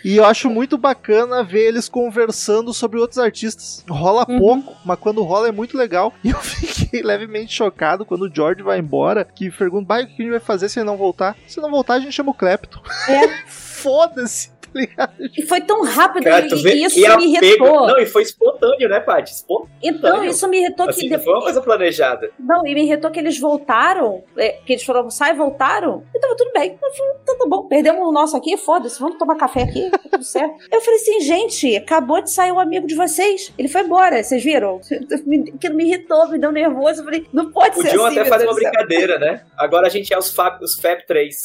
e eu acho muito bacana ver eles conversando sobre outros artistas. Rola Uhum. pouco, mas quando rola é muito legal. E eu fiquei levemente chocado quando o George vai embora, que pergunta, "Bah, o que a gente vai fazer se ele não voltar? Se não voltar, a gente chama o Clepton. É. Foda-se, ligado? E foi tão rápido Cara, e, vê e isso que me irritou. Não, e foi espontâneo, né, Paty? Espontâneo. Então, isso me irritou Assim, que não foi uma coisa planejada. Não, e me irritou que eles voltaram, é, que eles foram sai e voltaram, e tava tudo bem. Eu falei, então tá bom, perdemos o nosso aqui, foda-se, vamos tomar café aqui, tá tudo certo. Eu falei assim, gente, acabou de sair um amigo de vocês, ele foi embora, vocês viram? Aquilo me irritou, me deu nervoso, eu falei, não pode O ser John assim, até faz uma brincadeira, né? Agora a gente é os Fab, os Fab 3.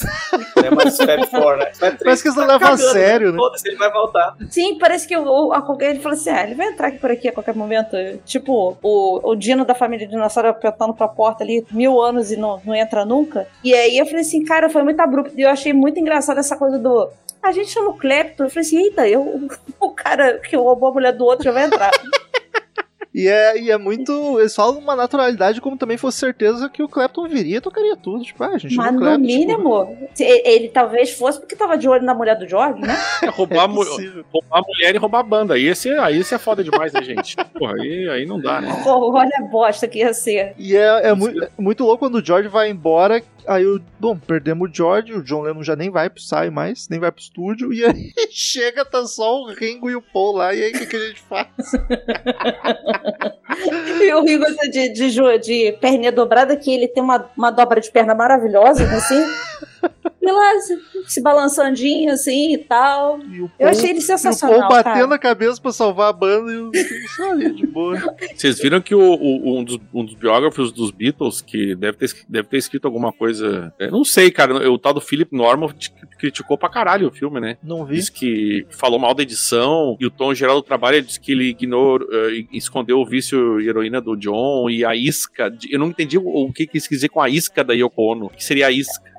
Não é mais os Fab 4, né? Os Fab 3 Parece que eles não tá levam a cagando, sério, né? Foda-se, ele vai voltar. Sim, parece que o, o, a qualquer ele falou assim: ah, ele vai entrar aqui por aqui a qualquer momento. Tipo, o, o Dino da família dinossauro apertando pra porta ali mil anos e não, não entra nunca. E aí eu falei assim, cara, foi muito abrupto. E eu achei muito engraçado essa coisa do. A gente chama o Clepton. Eu falei assim, eita, eu, o cara que roubou a mulher do outro já vai entrar. E é, e é muito. Eles falam uma naturalidade, como também fosse certeza que o Clapton viria e tocaria tudo. Tipo, ah, a gente Mas no Clapton. tipo, mínimo, se- ele talvez fosse porque tava de olho na mulher do George, né? É roubar, mu- possível. roubar a mulher e roubar a banda. Aí esse, aí esse é foda demais, né, gente? Porra, aí, aí não dá, né? Pô, olha a bosta que ia ser. E é, é mui- é muito louco quando o George vai embora. Aí o. Bom, perdemos o George, o John Lennon já nem vai pro sai mais, nem vai pro estúdio. E aí chega, tá só o Ringo e o Paul lá. E aí o que, que a gente faz? E o Rigo de, de, jo- de perninha dobrada, que ele tem uma, uma dobra de perna maravilhosa, assim. E lá, se, balançandinho, assim, e tal. E o Paul, Eu achei ele e o sensacional, Paul batendo cara. a cabeça pra salvar a banda e o Ringo só ali de boa. Vocês viram que o, o- um, dos, um dos biógrafos dos Beatles, que deve ter, deve ter escrito alguma coisa. é, não sei, cara. O tal do Philip Norman criticou pra caralho o filme, né? Não vi. Diz que falou mal da edição e o tom geral do trabalho ele disse que ele ignorou, eh, escondeu o vício e heroína do John e a isca. de- Eu não entendi o, o que quis dizer com a isca da Yoko Ono. O que seria a isca?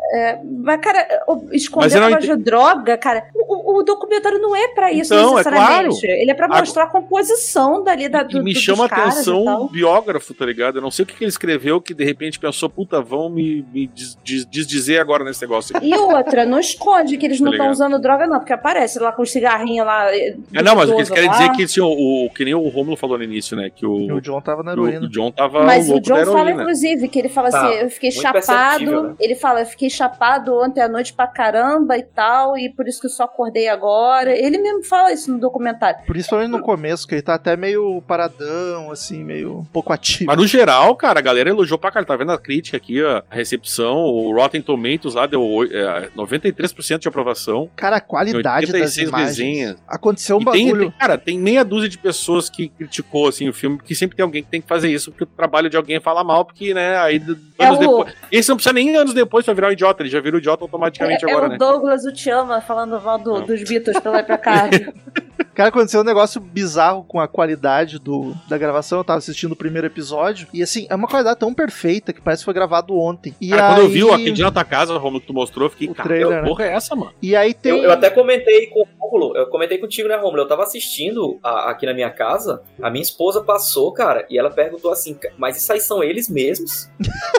Mas, cara, o- Mas esconder não negócio de droga, cara, o, o- o documentário não é pra isso, Então, é necessariamente. Ele é pra mostrar a composição dali da, do, e me dos chama a atenção o biógrafo, tá ligado? Eu não sei o que, que ele escreveu que de repente pensou, puta, vão me, me des- des- desdizer agora nesse negócio aqui. E outra, não esconde que eles não Tá estão ligado. usando droga, não, porque aparece lá com os cigarrinhos lá. É, não, mas o que eles querem lá. dizer é que, assim, o, o- que nem o Romulo falou no início, né? Que o, o John tava na o, heroína. o John tava Mas o John fala, inclusive, que ele fala Tá, assim: eu fiquei chapado. né? Ele fala, eu fiquei chapado ontem à noite pra caramba e tal, e por isso que eu só acordei agora. Ele mesmo fala isso no documentário. Principalmente no começo, que ele tá até meio paradão, assim, meio um pouco ativo. Mas no geral, cara, a galera elogiou pra cara. Tá vendo a crítica aqui, ó, a recepção, o Rotten Tomatoes lá deu oi- é, 93% de aprovação. Cara, a qualidade das 86 imagens. Aconteceu um E bagulho. tem- cara, tem meia dúzia de pessoas que criticou assim o filme, porque sempre tem alguém que tem que fazer isso, porque o trabalho de alguém é falar mal, porque, né, aí É anos o- depois. Esse não precisa nem anos depois pra virar um idiota, ele já vira um idiota automaticamente É, é agora, o né? Douglas o Te Ama falando mal do- dos Beatles pra lá e pra cá. Cara, aconteceu um negócio bizarro com a qualidade do, da gravação. Eu tava assistindo o primeiro episódio. E assim, é uma qualidade tão perfeita que parece que foi gravado ontem. E Cara, aí, quando eu vi o dia na tua casa, Romulo, que tu mostrou, eu fiquei, O cara, trailer, que né? porra é essa, mano? E aí tem. Eu, eu até comentei com o Rômulo, eu comentei contigo, né, Rômulo? Eu tava assistindo a- aqui na minha casa, a minha esposa passou, cara, e ela perguntou assim, "Ca- mas isso aí são eles mesmos?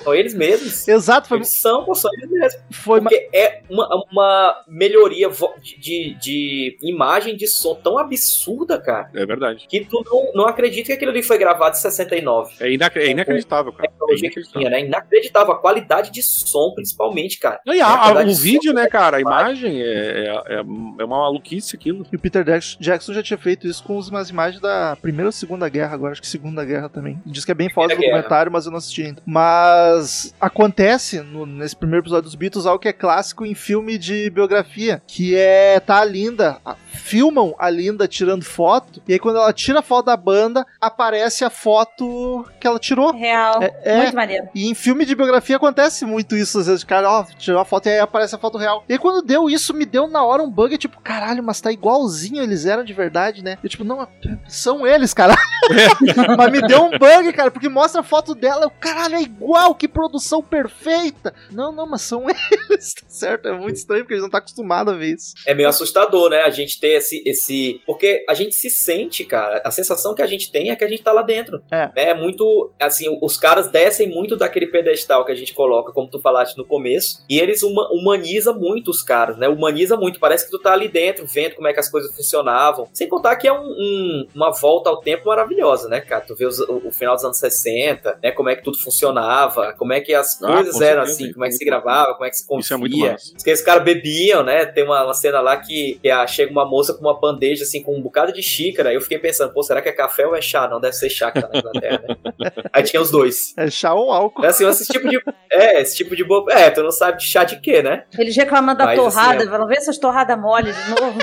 são eles mesmos? Exato, foi. Eles são, pô, são eles mesmos. foi ma- Porque é uma, uma melhoria de, de, de imagem de som tão absurda, cara, É verdade. que tu não, não acredita que aquilo ali foi gravado em 69. É, inac- é inacreditável, cara. É Tecnologia que inacreditável. tinha, né? Inacreditável. A qualidade de som, principalmente, cara. Não, e a- É, a o de vídeo, som, né, cara, a imagem é, é, é, é uma maluquice aquilo. E o Peter Jackson, já tinha feito isso com umas imagens da Primeira ou Segunda Guerra, agora acho que Segunda Guerra também. Diz que é bem foda o documentário, mas eu não assisti ainda. Mas acontece no- nesse primeiro episódio dos Beatles algo que é clássico em filme de biografia, que é tá Linda, filmam a Linda tirando foto, e aí quando ela tira a foto da banda, aparece a foto que ela tirou. Real. É, é, Muito maneiro. e em filme de biografia acontece muito isso, às vezes o cara, ó, tirou a foto e aí aparece a foto real. E aí quando deu isso, me deu na hora um bug, tipo, caralho, mas tá igualzinho eles eram de verdade, né? Eu tipo, não, são eles, caralho. mas me deu um bug, cara, porque mostra a foto dela, eu, caralho, é igual, que produção perfeita. Não, não, mas são eles, tá certo? É muito estranho, porque eles não tá acostumados a ver isso. É meio assustador, né? A gente ter esse, esse. Porque a gente se sente, cara. A sensação que a gente tem é que a gente tá lá dentro. É. É muito. Assim, os caras descem muito daquele pedestal que a gente coloca, como tu falaste no começo. E eles huma, humaniza muito os caras, né? Humaniza muito. Parece que tu tá ali dentro, vendo como é que as coisas funcionavam. Sem contar que é um- um- uma volta ao tempo maravilhosa, né, cara? Tu vê os- o, o final dos anos 60, né? Como é que tudo funcionava, como é que as Ah, coisas eram certeza, assim, como é que se gravava, como é que se confia. Isso é muito massa. Diz que esses caras bebiam, né? Tem uma, uma cena lá que, que a- chega uma moça com uma bandeja, assim, com um bocado de xícara. Eu fiquei pensando, pô, será que é café ou é chá? Não, deve ser chá que tá na Inglaterra, né? Aí tinha os dois. É chá ou álcool. É assim, esse tipo de. É, esse tipo de. bo- É, tu não sabe de chá de quê, né? Eles reclamando da Mas, torrada, assim, vamos ver essas torradas mole de novo.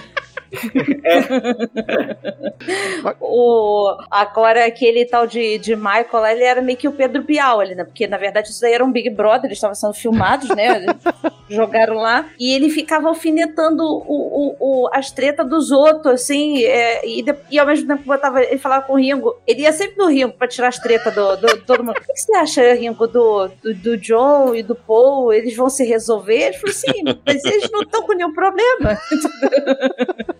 É. o, agora, aquele tal de, de Michael ele era meio que o Pedro Bial ali, né? Porque, na verdade, isso daí era um Big Brother, eles estavam sendo filmados, né? Jogaram lá. E ele ficava alfinetando o, o, o- as tretas dos outros, assim, é, e, e ao mesmo tempo botava, ele falava com o Ringo. Ele ia sempre no Ringo pra tirar as tretas do, do- todo mundo. O que você acha, Ringo, do, do, do John e do Paul? Eles vão se resolver? Ele falou assim, mas eles não estão com nenhum problema.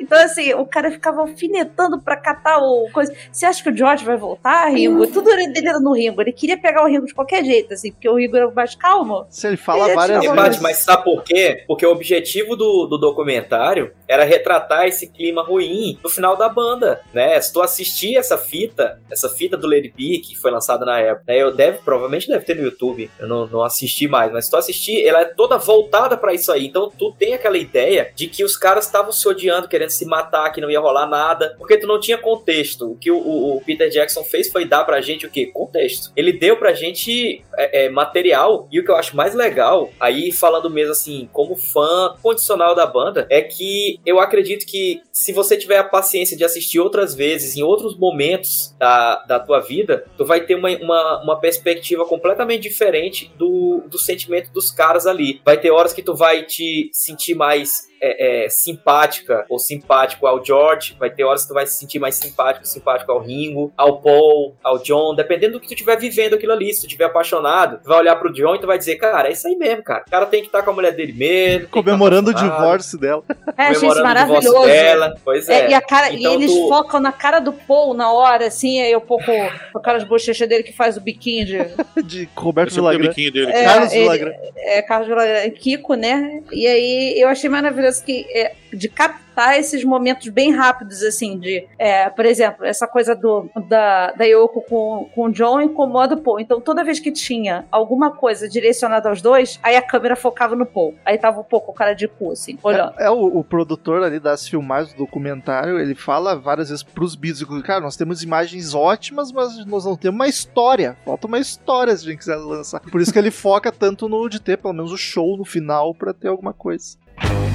Então, assim, o cara ficava alfinetando pra catar o coisa. Você acha que o George vai voltar, Ringo? Tudo dele era no Ringo. Ele queria pegar o Ringo de qualquer jeito, assim, porque o Ringo era mais calmo. Se ele fala Ele várias vezes. mas sabe por quê? Porque o objetivo do, do documentário era retratar esse clima ruim no final da banda, né? Se tu assistir essa fita, essa fita do Lady B, que foi lançada na época, né? Eu deve, provavelmente deve ter no YouTube, eu não, não assisti mais, mas se tu assistir, ela é toda voltada pra isso aí, então tu tem aquela ideia de que os caras estavam se odiando, querendo se matar, que não ia rolar nada, porque tu não tinha contexto. O que o, o- Peter Jackson fez foi dar pra gente o quê? Contexto. Ele deu pra gente é, é, material, e o que eu acho mais legal, aí falando mesmo assim, como fã condicional da banda, é que eu acredito que se você tiver a paciência de assistir outras vezes, em outros momentos da, da tua vida, tu vai ter uma, uma, uma perspectiva completamente diferente do, do sentimento dos caras ali. Vai ter horas que tu vai te sentir mais é, é, simpática ou simpático ao George, vai ter horas que tu vai se sentir mais simpático, simpático ao Ringo, ao Paul, ao John, dependendo do que tu estiver vivendo aquilo ali. Se tu estiver apaixonado, tu vai olhar pro John e tu vai dizer, cara, é isso aí mesmo, cara. O cara tem que estar com a mulher dele mesmo. tá Comemorando o apaixonado, divórcio dela. É, achei isso comemorando o divórcio maravilhoso. dela. Pois é. É, e, a cara, Então e eles tu- focam na cara do Paul na hora, assim, aí o pouco com aquelas bochechas dele que faz o biquinho de. De Roberto biquinho dele. É, Carlos Villagrán. é, Carlos Villagrán, Kiko, né? E aí eu achei maravilhoso que é, de captar esses momentos bem rápidos, assim, de, é, por exemplo, essa coisa do da, da Yoko com, com o John incomoda o Paul. Então toda vez que tinha alguma coisa direcionada aos dois, aí a câmera focava no Paul. Aí tava um pouco o cara de cu, assim, olhando. É, é o, o produtor ali das filmagens do documentário, ele fala várias vezes pros Beatles, cara, nós temos imagens ótimas, mas nós não temos uma história. Falta uma história se a gente quiser lançar. Por isso que ele foca tanto no de ter pelo menos o show no final pra ter alguma coisa.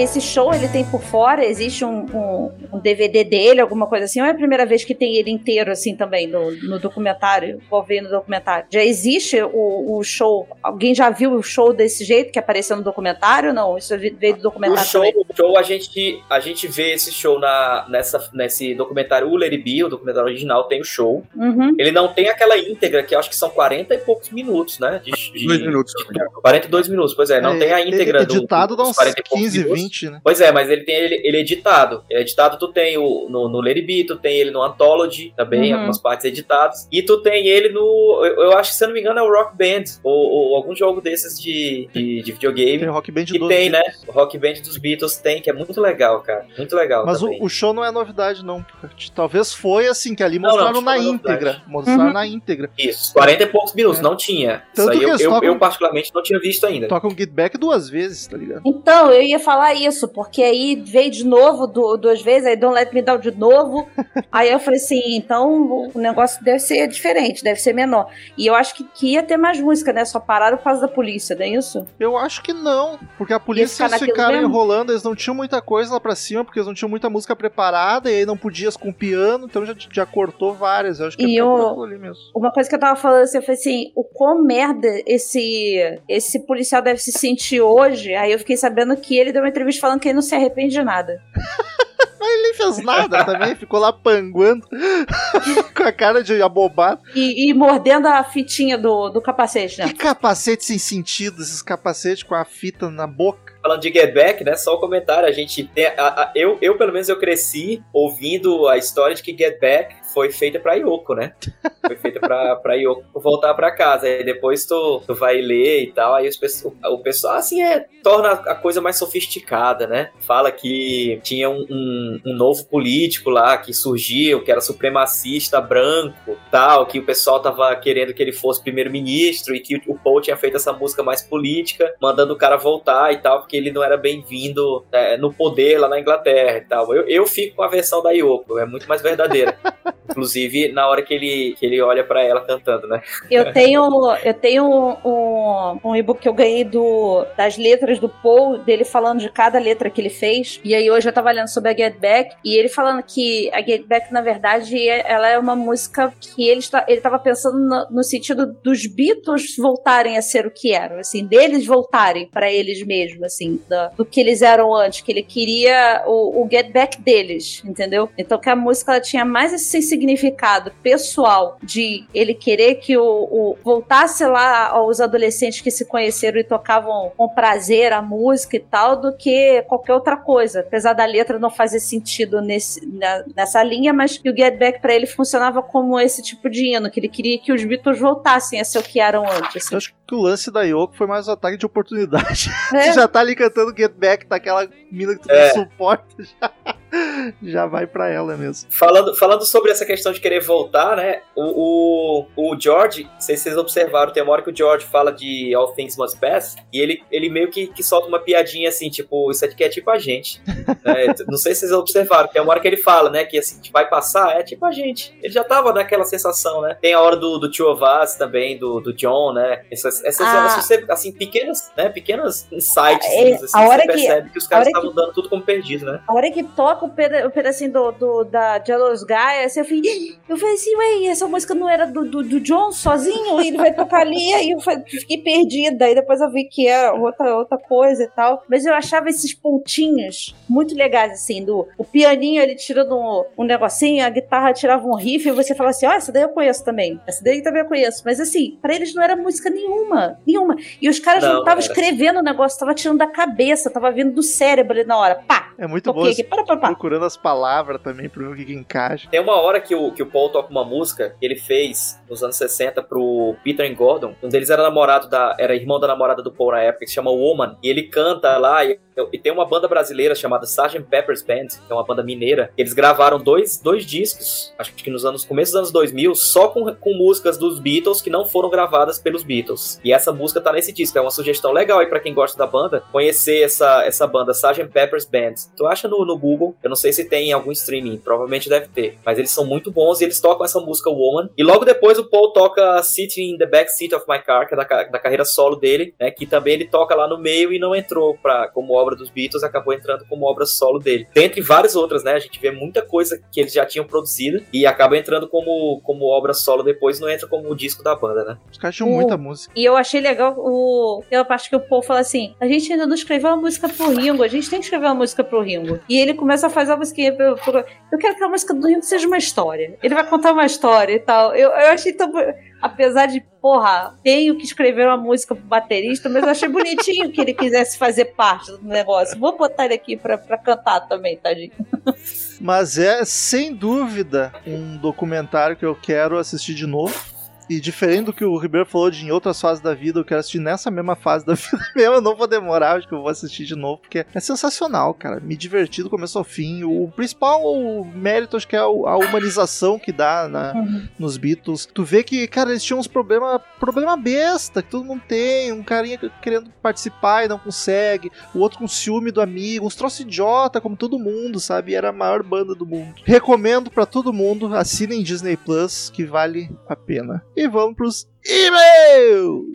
esse show ele tem por fora, existe um, um, um, DVD dele, alguma coisa assim, ou é a primeira vez que tem ele inteiro assim também no, no documentário? Vou ver no documentário. Já existe o, o, show? Alguém já viu o show desse jeito que apareceu no documentário? Não, isso é veio do documentário. O show, o show a gente a gente vê esse show na, nessa, nesse documentário Uller e Bill, o documentário original tem o show. Uhum. Ele não tem aquela íntegra que acho que são 40 e poucos minutos, né? De, de, 42 minutos. De, 42 minutos, pois é, não é, tem a íntegra editado do, dá uns 40 15, 20 né? Pois é, mas ele tem ele, ele é editado. Ele é editado, tu tem o, no, no Lady B, tu tem ele no Anthology também, uhum. algumas partes editadas. E tu tem ele no. Eu, eu, acho que, se eu não me engano, é o Rock Band. Ou, ou algum jogo desses de, de, de videogame. Tem Rock Band que do tem, né? O Rock Band dos Beatles tem, que é muito legal, cara. Muito legal. Mas o, o, show não é novidade, não. Talvez foi assim, que ali mostraram não, na íntegra. Mostraram uhum. na íntegra. Isso, 40 e poucos minutos, é. não tinha. Tanto Isso aí eu, eu, tocam... eu, particularmente não tinha visto ainda. Toca um get back duas vezes, tá ligado? Então, eu ia falar isso, porque aí veio de novo du- duas vezes, aí Don't Let Me Down de novo. aí eu falei assim, então o negócio deve ser diferente, deve ser menor. E eu acho que, que ia ter mais música, né? Só pararam por causa da polícia, não é isso? Eu acho que não, porque a polícia eles ficaram mesmo? enrolando, eles não tinham muita coisa lá pra cima, porque eles não tinham muita música preparada, e aí não podias com piano, então já, já cortou várias. Eu acho que E é por o- aquilo ali mesmo. Uma coisa que eu tava falando assim, eu falei assim, o quão merda esse, esse policial deve se sentir hoje. Aí eu fiquei sabendo que ele deu uma entrevista falando que ele não se arrepende de nada. Ele nem fez nada também, ficou lá panguando com a cara de abobado. E, e mordendo a fitinha do, do capacete, né? Que capacete sem sentido, esses capacetes com a fita na boca. Falando de Get Back, né? Só o comentário. A gente tem. a- a- eu, eu, pelo menos, eu cresci ouvindo a história de que Get Back foi feita pra Yoko, né? Foi feita pra, pra Yoko voltar pra casa. Aí depois tu, tu vai ler e tal. Aí os, o pessoal, assim, é. Torna a coisa mais sofisticada, né? Fala que tinha um, um- um novo político lá que surgiu, que era supremacista branco, tal, que o pessoal tava querendo que ele fosse primeiro-ministro e que o Paul tinha feito essa música mais política, mandando o cara voltar e tal, porque ele não era bem-vindo é, no poder lá na Inglaterra e tal. Eu, eu fico com a versão da Yoko, é muito mais verdadeira. Inclusive, na hora que ele, que ele olha pra ela cantando, né? Eu tenho, eu tenho um, um, e-book que eu ganhei do, das letras do Paul, dele falando de cada letra que ele fez. E aí hoje eu tava lendo sobre a Get Back, e ele falando que a Get Back, na verdade, é- ela é uma música que ele, está, ele tava pensando no, no sentido dos Beatles voltarem a ser o que eram, assim, deles voltarem pra eles mesmos, assim, da- do que eles eram antes, que ele queria o, o Get Back deles, entendeu? Então que a música ela tinha mais esse significado pessoal de ele querer que o, o- voltasse lá aos adolescentes que se conheceram e tocavam com prazer a música e tal, do que qualquer outra coisa. Apesar da letra não fazer sentido nesse, na- nessa linha, mas que o Get Back pra ele funcionava como esse tipo de hino, que ele queria que os Beatles voltassem a ser o que eram antes. assim. Eu acho que o lance da Yoko foi mais um ataque de oportunidade. É. Você já tá ali cantando Get Back, tá aquela mina que tu É. não suporta, já, já vai pra ela mesmo. Falando, falando sobre essa questão de querer voltar, né? O, o, o George, não sei se vocês observaram, tem uma hora que o George fala de All Things Must Pass, e ele, ele meio que, que solta uma piadinha assim, tipo, isso aqui é tipo a gente. né? Não sei se vocês observaram, tem uma hora que ele fala, né? Que assim, vai passar, é tipo a gente. Ele já tava naquela sensação, né? Tem a hora do, do Two of Us também, do, do John, né? Essas, essas Ah. você- assim, pequenas, né? Pequenas insights, É, assim, a hora você que- percebe que os a caras hora estavam dando tudo como perdido, né? A hora que toca o, o pedacinho do, do- da Jealous Guy, assim, eu falei, eu falei assim, ué, essa música não era do, do, do John sozinho? E ele vai tocar ali, aí eu fiquei perdida. Aí depois eu vi que era outra, outra coisa e tal. Mas eu achava esses pontinhos muito legais, assim, do o pianinho ele tirando um, um negocinho, a guitarra tirava um riff, e você falava assim, ó, essa daí eu conheço também. Essa daí também eu conheço. Mas assim, pra eles não era música nenhuma. Nenhuma. E os caras não Não, estavam era. escrevendo o negócio, tava tirando da cabeça, tava vindo do cérebro ali na hora. Pá! É muito bom aqui. Para, para, para. procurando as palavras também pra ver o que, que encaixa. Tem uma hora que o, que o Paul toca uma música que ele fez nos anos 60 pro Peter Gordon. Um deles era namorado da. Era irmão da namorada do Paul na época, que se chama Woman. E ele canta lá. E, e tem uma banda brasileira chamada Sgt. Pepper's Band, que é uma banda mineira. Eles gravaram dois, dois discos, acho que nos anos começo dos anos 2000, só com, com músicas dos Beatles que não foram gravadas pelos Beatles. E essa música tá nesse disco. É uma sugestão legal aí pra quem gosta da banda, conhecer essa, essa banda Sgt. Pepper's Band. Tu acha no, no Google, eu não sei se tem em algum streaming, provavelmente deve ter. Mas eles são muito bons e eles tocam essa música Woman. E logo depois o Paul toca Sitting in the Back Seat of My Car, que é da, da carreira solo dele, né? Que também ele toca lá no meio e não entrou pra, como obra dos Beatles, acabou entrando como obra solo dele. Dentre várias outras, né? A gente vê muita coisa que eles já tinham produzido e acaba entrando como, como obra solo depois, não entra como o disco da banda, né? Os caras tinham O- muita música. E eu achei legal o, aquela parte que o Paul fala assim: a gente ainda não escreveu uma música pro Ringo, a gente tem que escrever uma música pro Ringo. E ele começa a fazer a musiquinha. pro- pro- Eu quero que a música do Ringo seja uma história. Ele vai contar uma história e tal. Eu, eu achei tão. Apesar de, porra, tenho que escrever uma música pro baterista, mas eu achei bonitinho que ele quisesse fazer parte do negócio. Vou botar ele aqui pra, pra cantar também, tadinho. Mas é, sem dúvida, um documentário que eu quero assistir de novo. E diferente do que o Ribeiro falou de em outras fases da vida, eu quero assistir nessa mesma fase da vida mesmo. Eu não vou demorar, acho que eu vou assistir de novo, porque é sensacional, cara. Me diverti do começo ao fim. O principal o mérito, acho que é a humanização que dá na, nos Beatles. Tu vê que, cara, eles tinham uns problemas, problema besta, que todo mundo tem. Um carinha querendo participar e não consegue. O outro com ciúme do amigo. Uns troços idiota, como todo mundo, sabe? E era a maior banda do mundo. Recomendo pra todo mundo, assinem Disney Plus, que vale a pena. E vamos pros e-mails!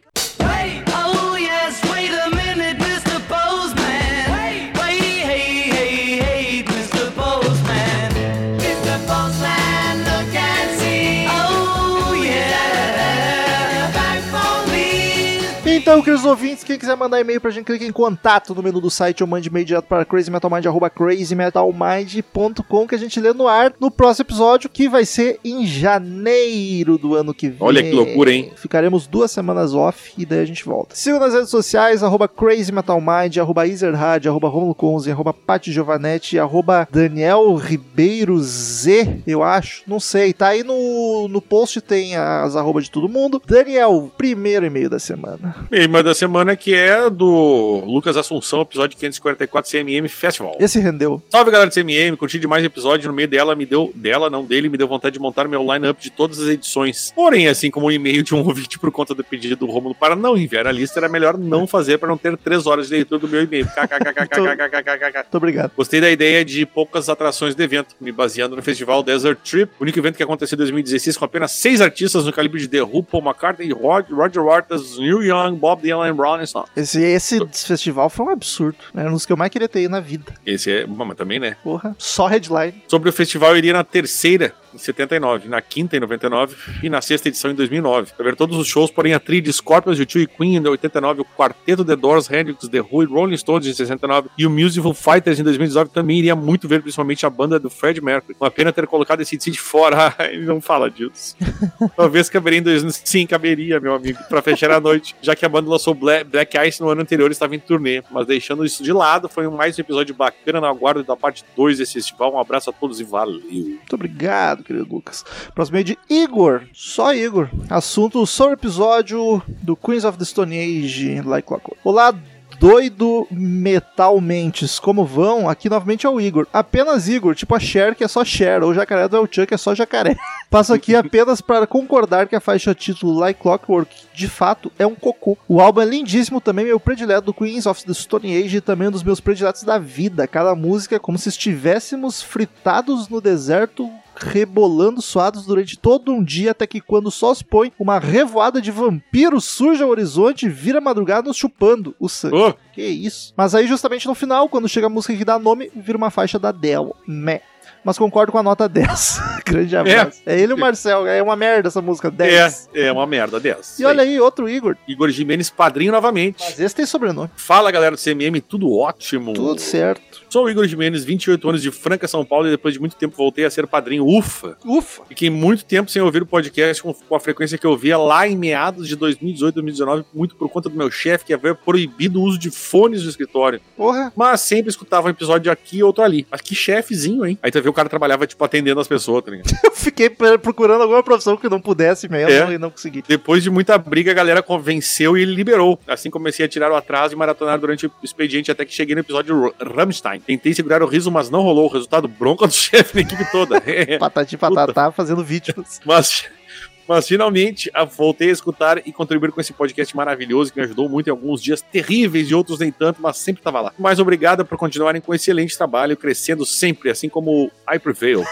Então, queridos ouvintes, quem quiser mandar e-mail pra gente, clique em contato no menu do site ou mande e-mail direto para crazymetalmind, arroba crazymetalmind.com que a gente lê no ar no próximo episódio, que vai ser em janeiro do ano que vem. Olha que loucura, hein? Ficaremos duas semanas off e daí a gente volta. Siga nas redes sociais, arroba crazymetalmind, arroba Ezerhard, arroba Romulo Conze, arroba Pati Giovanetti, arroba Daniel Ribeiro Z, eu acho, não sei. Tá aí no, no post, tem as arrobas de todo mundo. Daniel, primeiro e-mail da semana. E anime da semana, que é do Lucas Assunção, episódio 544 CMM Festival. Esse rendeu. Salve, galera do CMM, curti demais o episódio, no meio dela me deu, dela, não dele, me deu vontade de montar meu line-up de todas as edições. Porém, assim como o um e-mail de um ouvinte por conta do pedido do Romulo para não enviar a lista, era melhor não fazer para não ter três horas de leitura do meu e-mail. Muito obrigado. Gostei da ideia de poucas atrações do evento, me baseando no festival Desert Trip, o único evento que aconteceu em 2016 com apenas seis artistas no calibre de The Who, Paul McCartney, Roger Waters, New Young, Bob Dylan e Brown. Esse, esse festival foi um absurdo. Era um dos que eu mais queria ter ido na vida. Esse é, bom, mas também, né? Porra. Só headline. Sobre o festival, eu iria na terceira, em 79, na quinta, em 99, e na sexta edição, em 2009. Pra ver todos os shows, porém a trilha de Scorpions, U2 e Queen, em 89, o quarteto The Doors, Hendrix, The Who e Rolling Stones, em 69, e o Musical Fighters, em 2019, também iria muito ver, principalmente a banda do Fred Mercury. Uma pena ter colocado esse de fora, ele não fala disso. Talvez caberia em 2000, sim, caberia, meu amigo, pra fechar a noite, já que a banda lançou Black, Ice no ano anterior estava em turnê. Mas deixando isso de lado, foi mais um episódio bacana na guarda da parte 2 desse festival. Um abraço a todos e valeu. Muito obrigado, querido Lucas. Próximo é de Igor. Só Igor. Assunto sobre o episódio do Queens of the Stone Age, Like Clockwork. Olá, doido Metal Mentes. Como vão? Aqui novamente é o Igor. Apenas Igor, tipo a Cher, que é só Cher, ou o jacaré do El que é só jacaré. Passo aqui apenas para concordar que a faixa título Like Clockwork, de fato, é um cocô. O álbum é lindíssimo, também meu predileto do Queens of the Stone Age e também um dos meus prediletos da vida. Cada música é como se estivéssemos fritados no deserto rebolando suados durante todo um dia, até que quando o sol se põe, uma revoada de vampiros surge ao horizonte e vira madrugada nos chupando o sangue. Ô, Que isso. Mas aí, justamente no final, quando chega a música que dá nome, vira uma faixa da Dell. Meh. Mas concordo com a nota 10. Grande abraço. É. ele e o Marcel. É uma merda essa música. 10. é, é uma merda dessa. E olha aí, outro Igor. Igor Jimenez, padrinho novamente. Mas esse tem sobrenome. Fala galera do CMM, tudo ótimo. Tudo certo. Sou o Igor Jimenez, 28 anos de Franca, São Paulo, e depois de muito tempo voltei a ser padrinho. Ufa! Ufa. Fiquei muito tempo sem ouvir o podcast com, com a frequência que eu via lá em meados de 2018, 2019, muito por conta do meu chefe que havia proibido o uso de fones no escritório. Porra. Mas sempre escutava um episódio aqui e outro ali. Mas que chefezinho, hein? Aí tu vê o cara trabalhava, tipo, atendendo as pessoas, tá ligado? Eu fiquei procurando alguma profissão que não pudesse mesmo É. e não consegui. Depois de muita briga, a galera convenceu e ele liberou. Assim comecei a tirar o atraso e maratonar durante o expediente até que cheguei no episódio Rammstein. Tentei segurar o riso, mas não rolou. O resultado bronca do chefe na equipe toda. Patati patatá fazendo vítimas. mas, mas finalmente voltei a escutar e contribuir com esse podcast maravilhoso que me ajudou muito em alguns dias terríveis e outros nem tanto, mas sempre estava lá. Mais obrigado por continuarem com excelente trabalho, crescendo sempre, assim como I Prevail.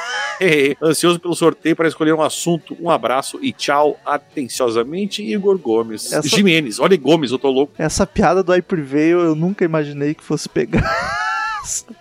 Ansioso pelo sorteio para escolher um assunto. Um abraço e tchau, atenciosamente, Igor Gomes. Essa- Jimenez, olha Gomes, eu tô louco. Essa piada do I Prevail eu nunca imaginei que fosse pegar.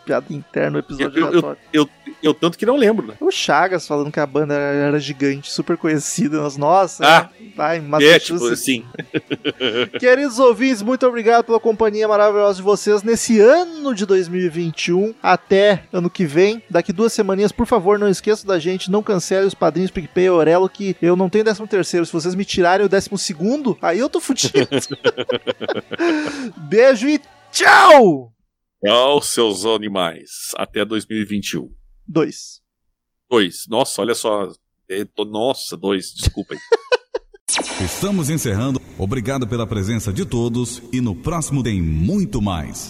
Piada interna episódio Eu- eu-. Eu, eu tanto que não lembro, né? O Chagas falando que a banda era, gigante, super conhecida. Nós, nossa, Ah, lá em É, tipo assim. Queridos ouvintes, muito obrigado pela companhia maravilhosa de vocês nesse ano de 2021. Até ano que vem, daqui duas semaninhas, por favor, não esqueça da gente, não cancele os padrinhos PicPay e Orelo, que eu não tenho 13 terceiro. Se vocês me tirarem o 12 segundo, aí eu tô fudido. Beijo e tchau! Tchau, seus animais. Até 2021. Dois. Dois. Nossa, olha só. É, tô- Nossa, dois. Desculpa aí. Estamos encerrando. Obrigado pela presença de todos e no próximo tem muito mais.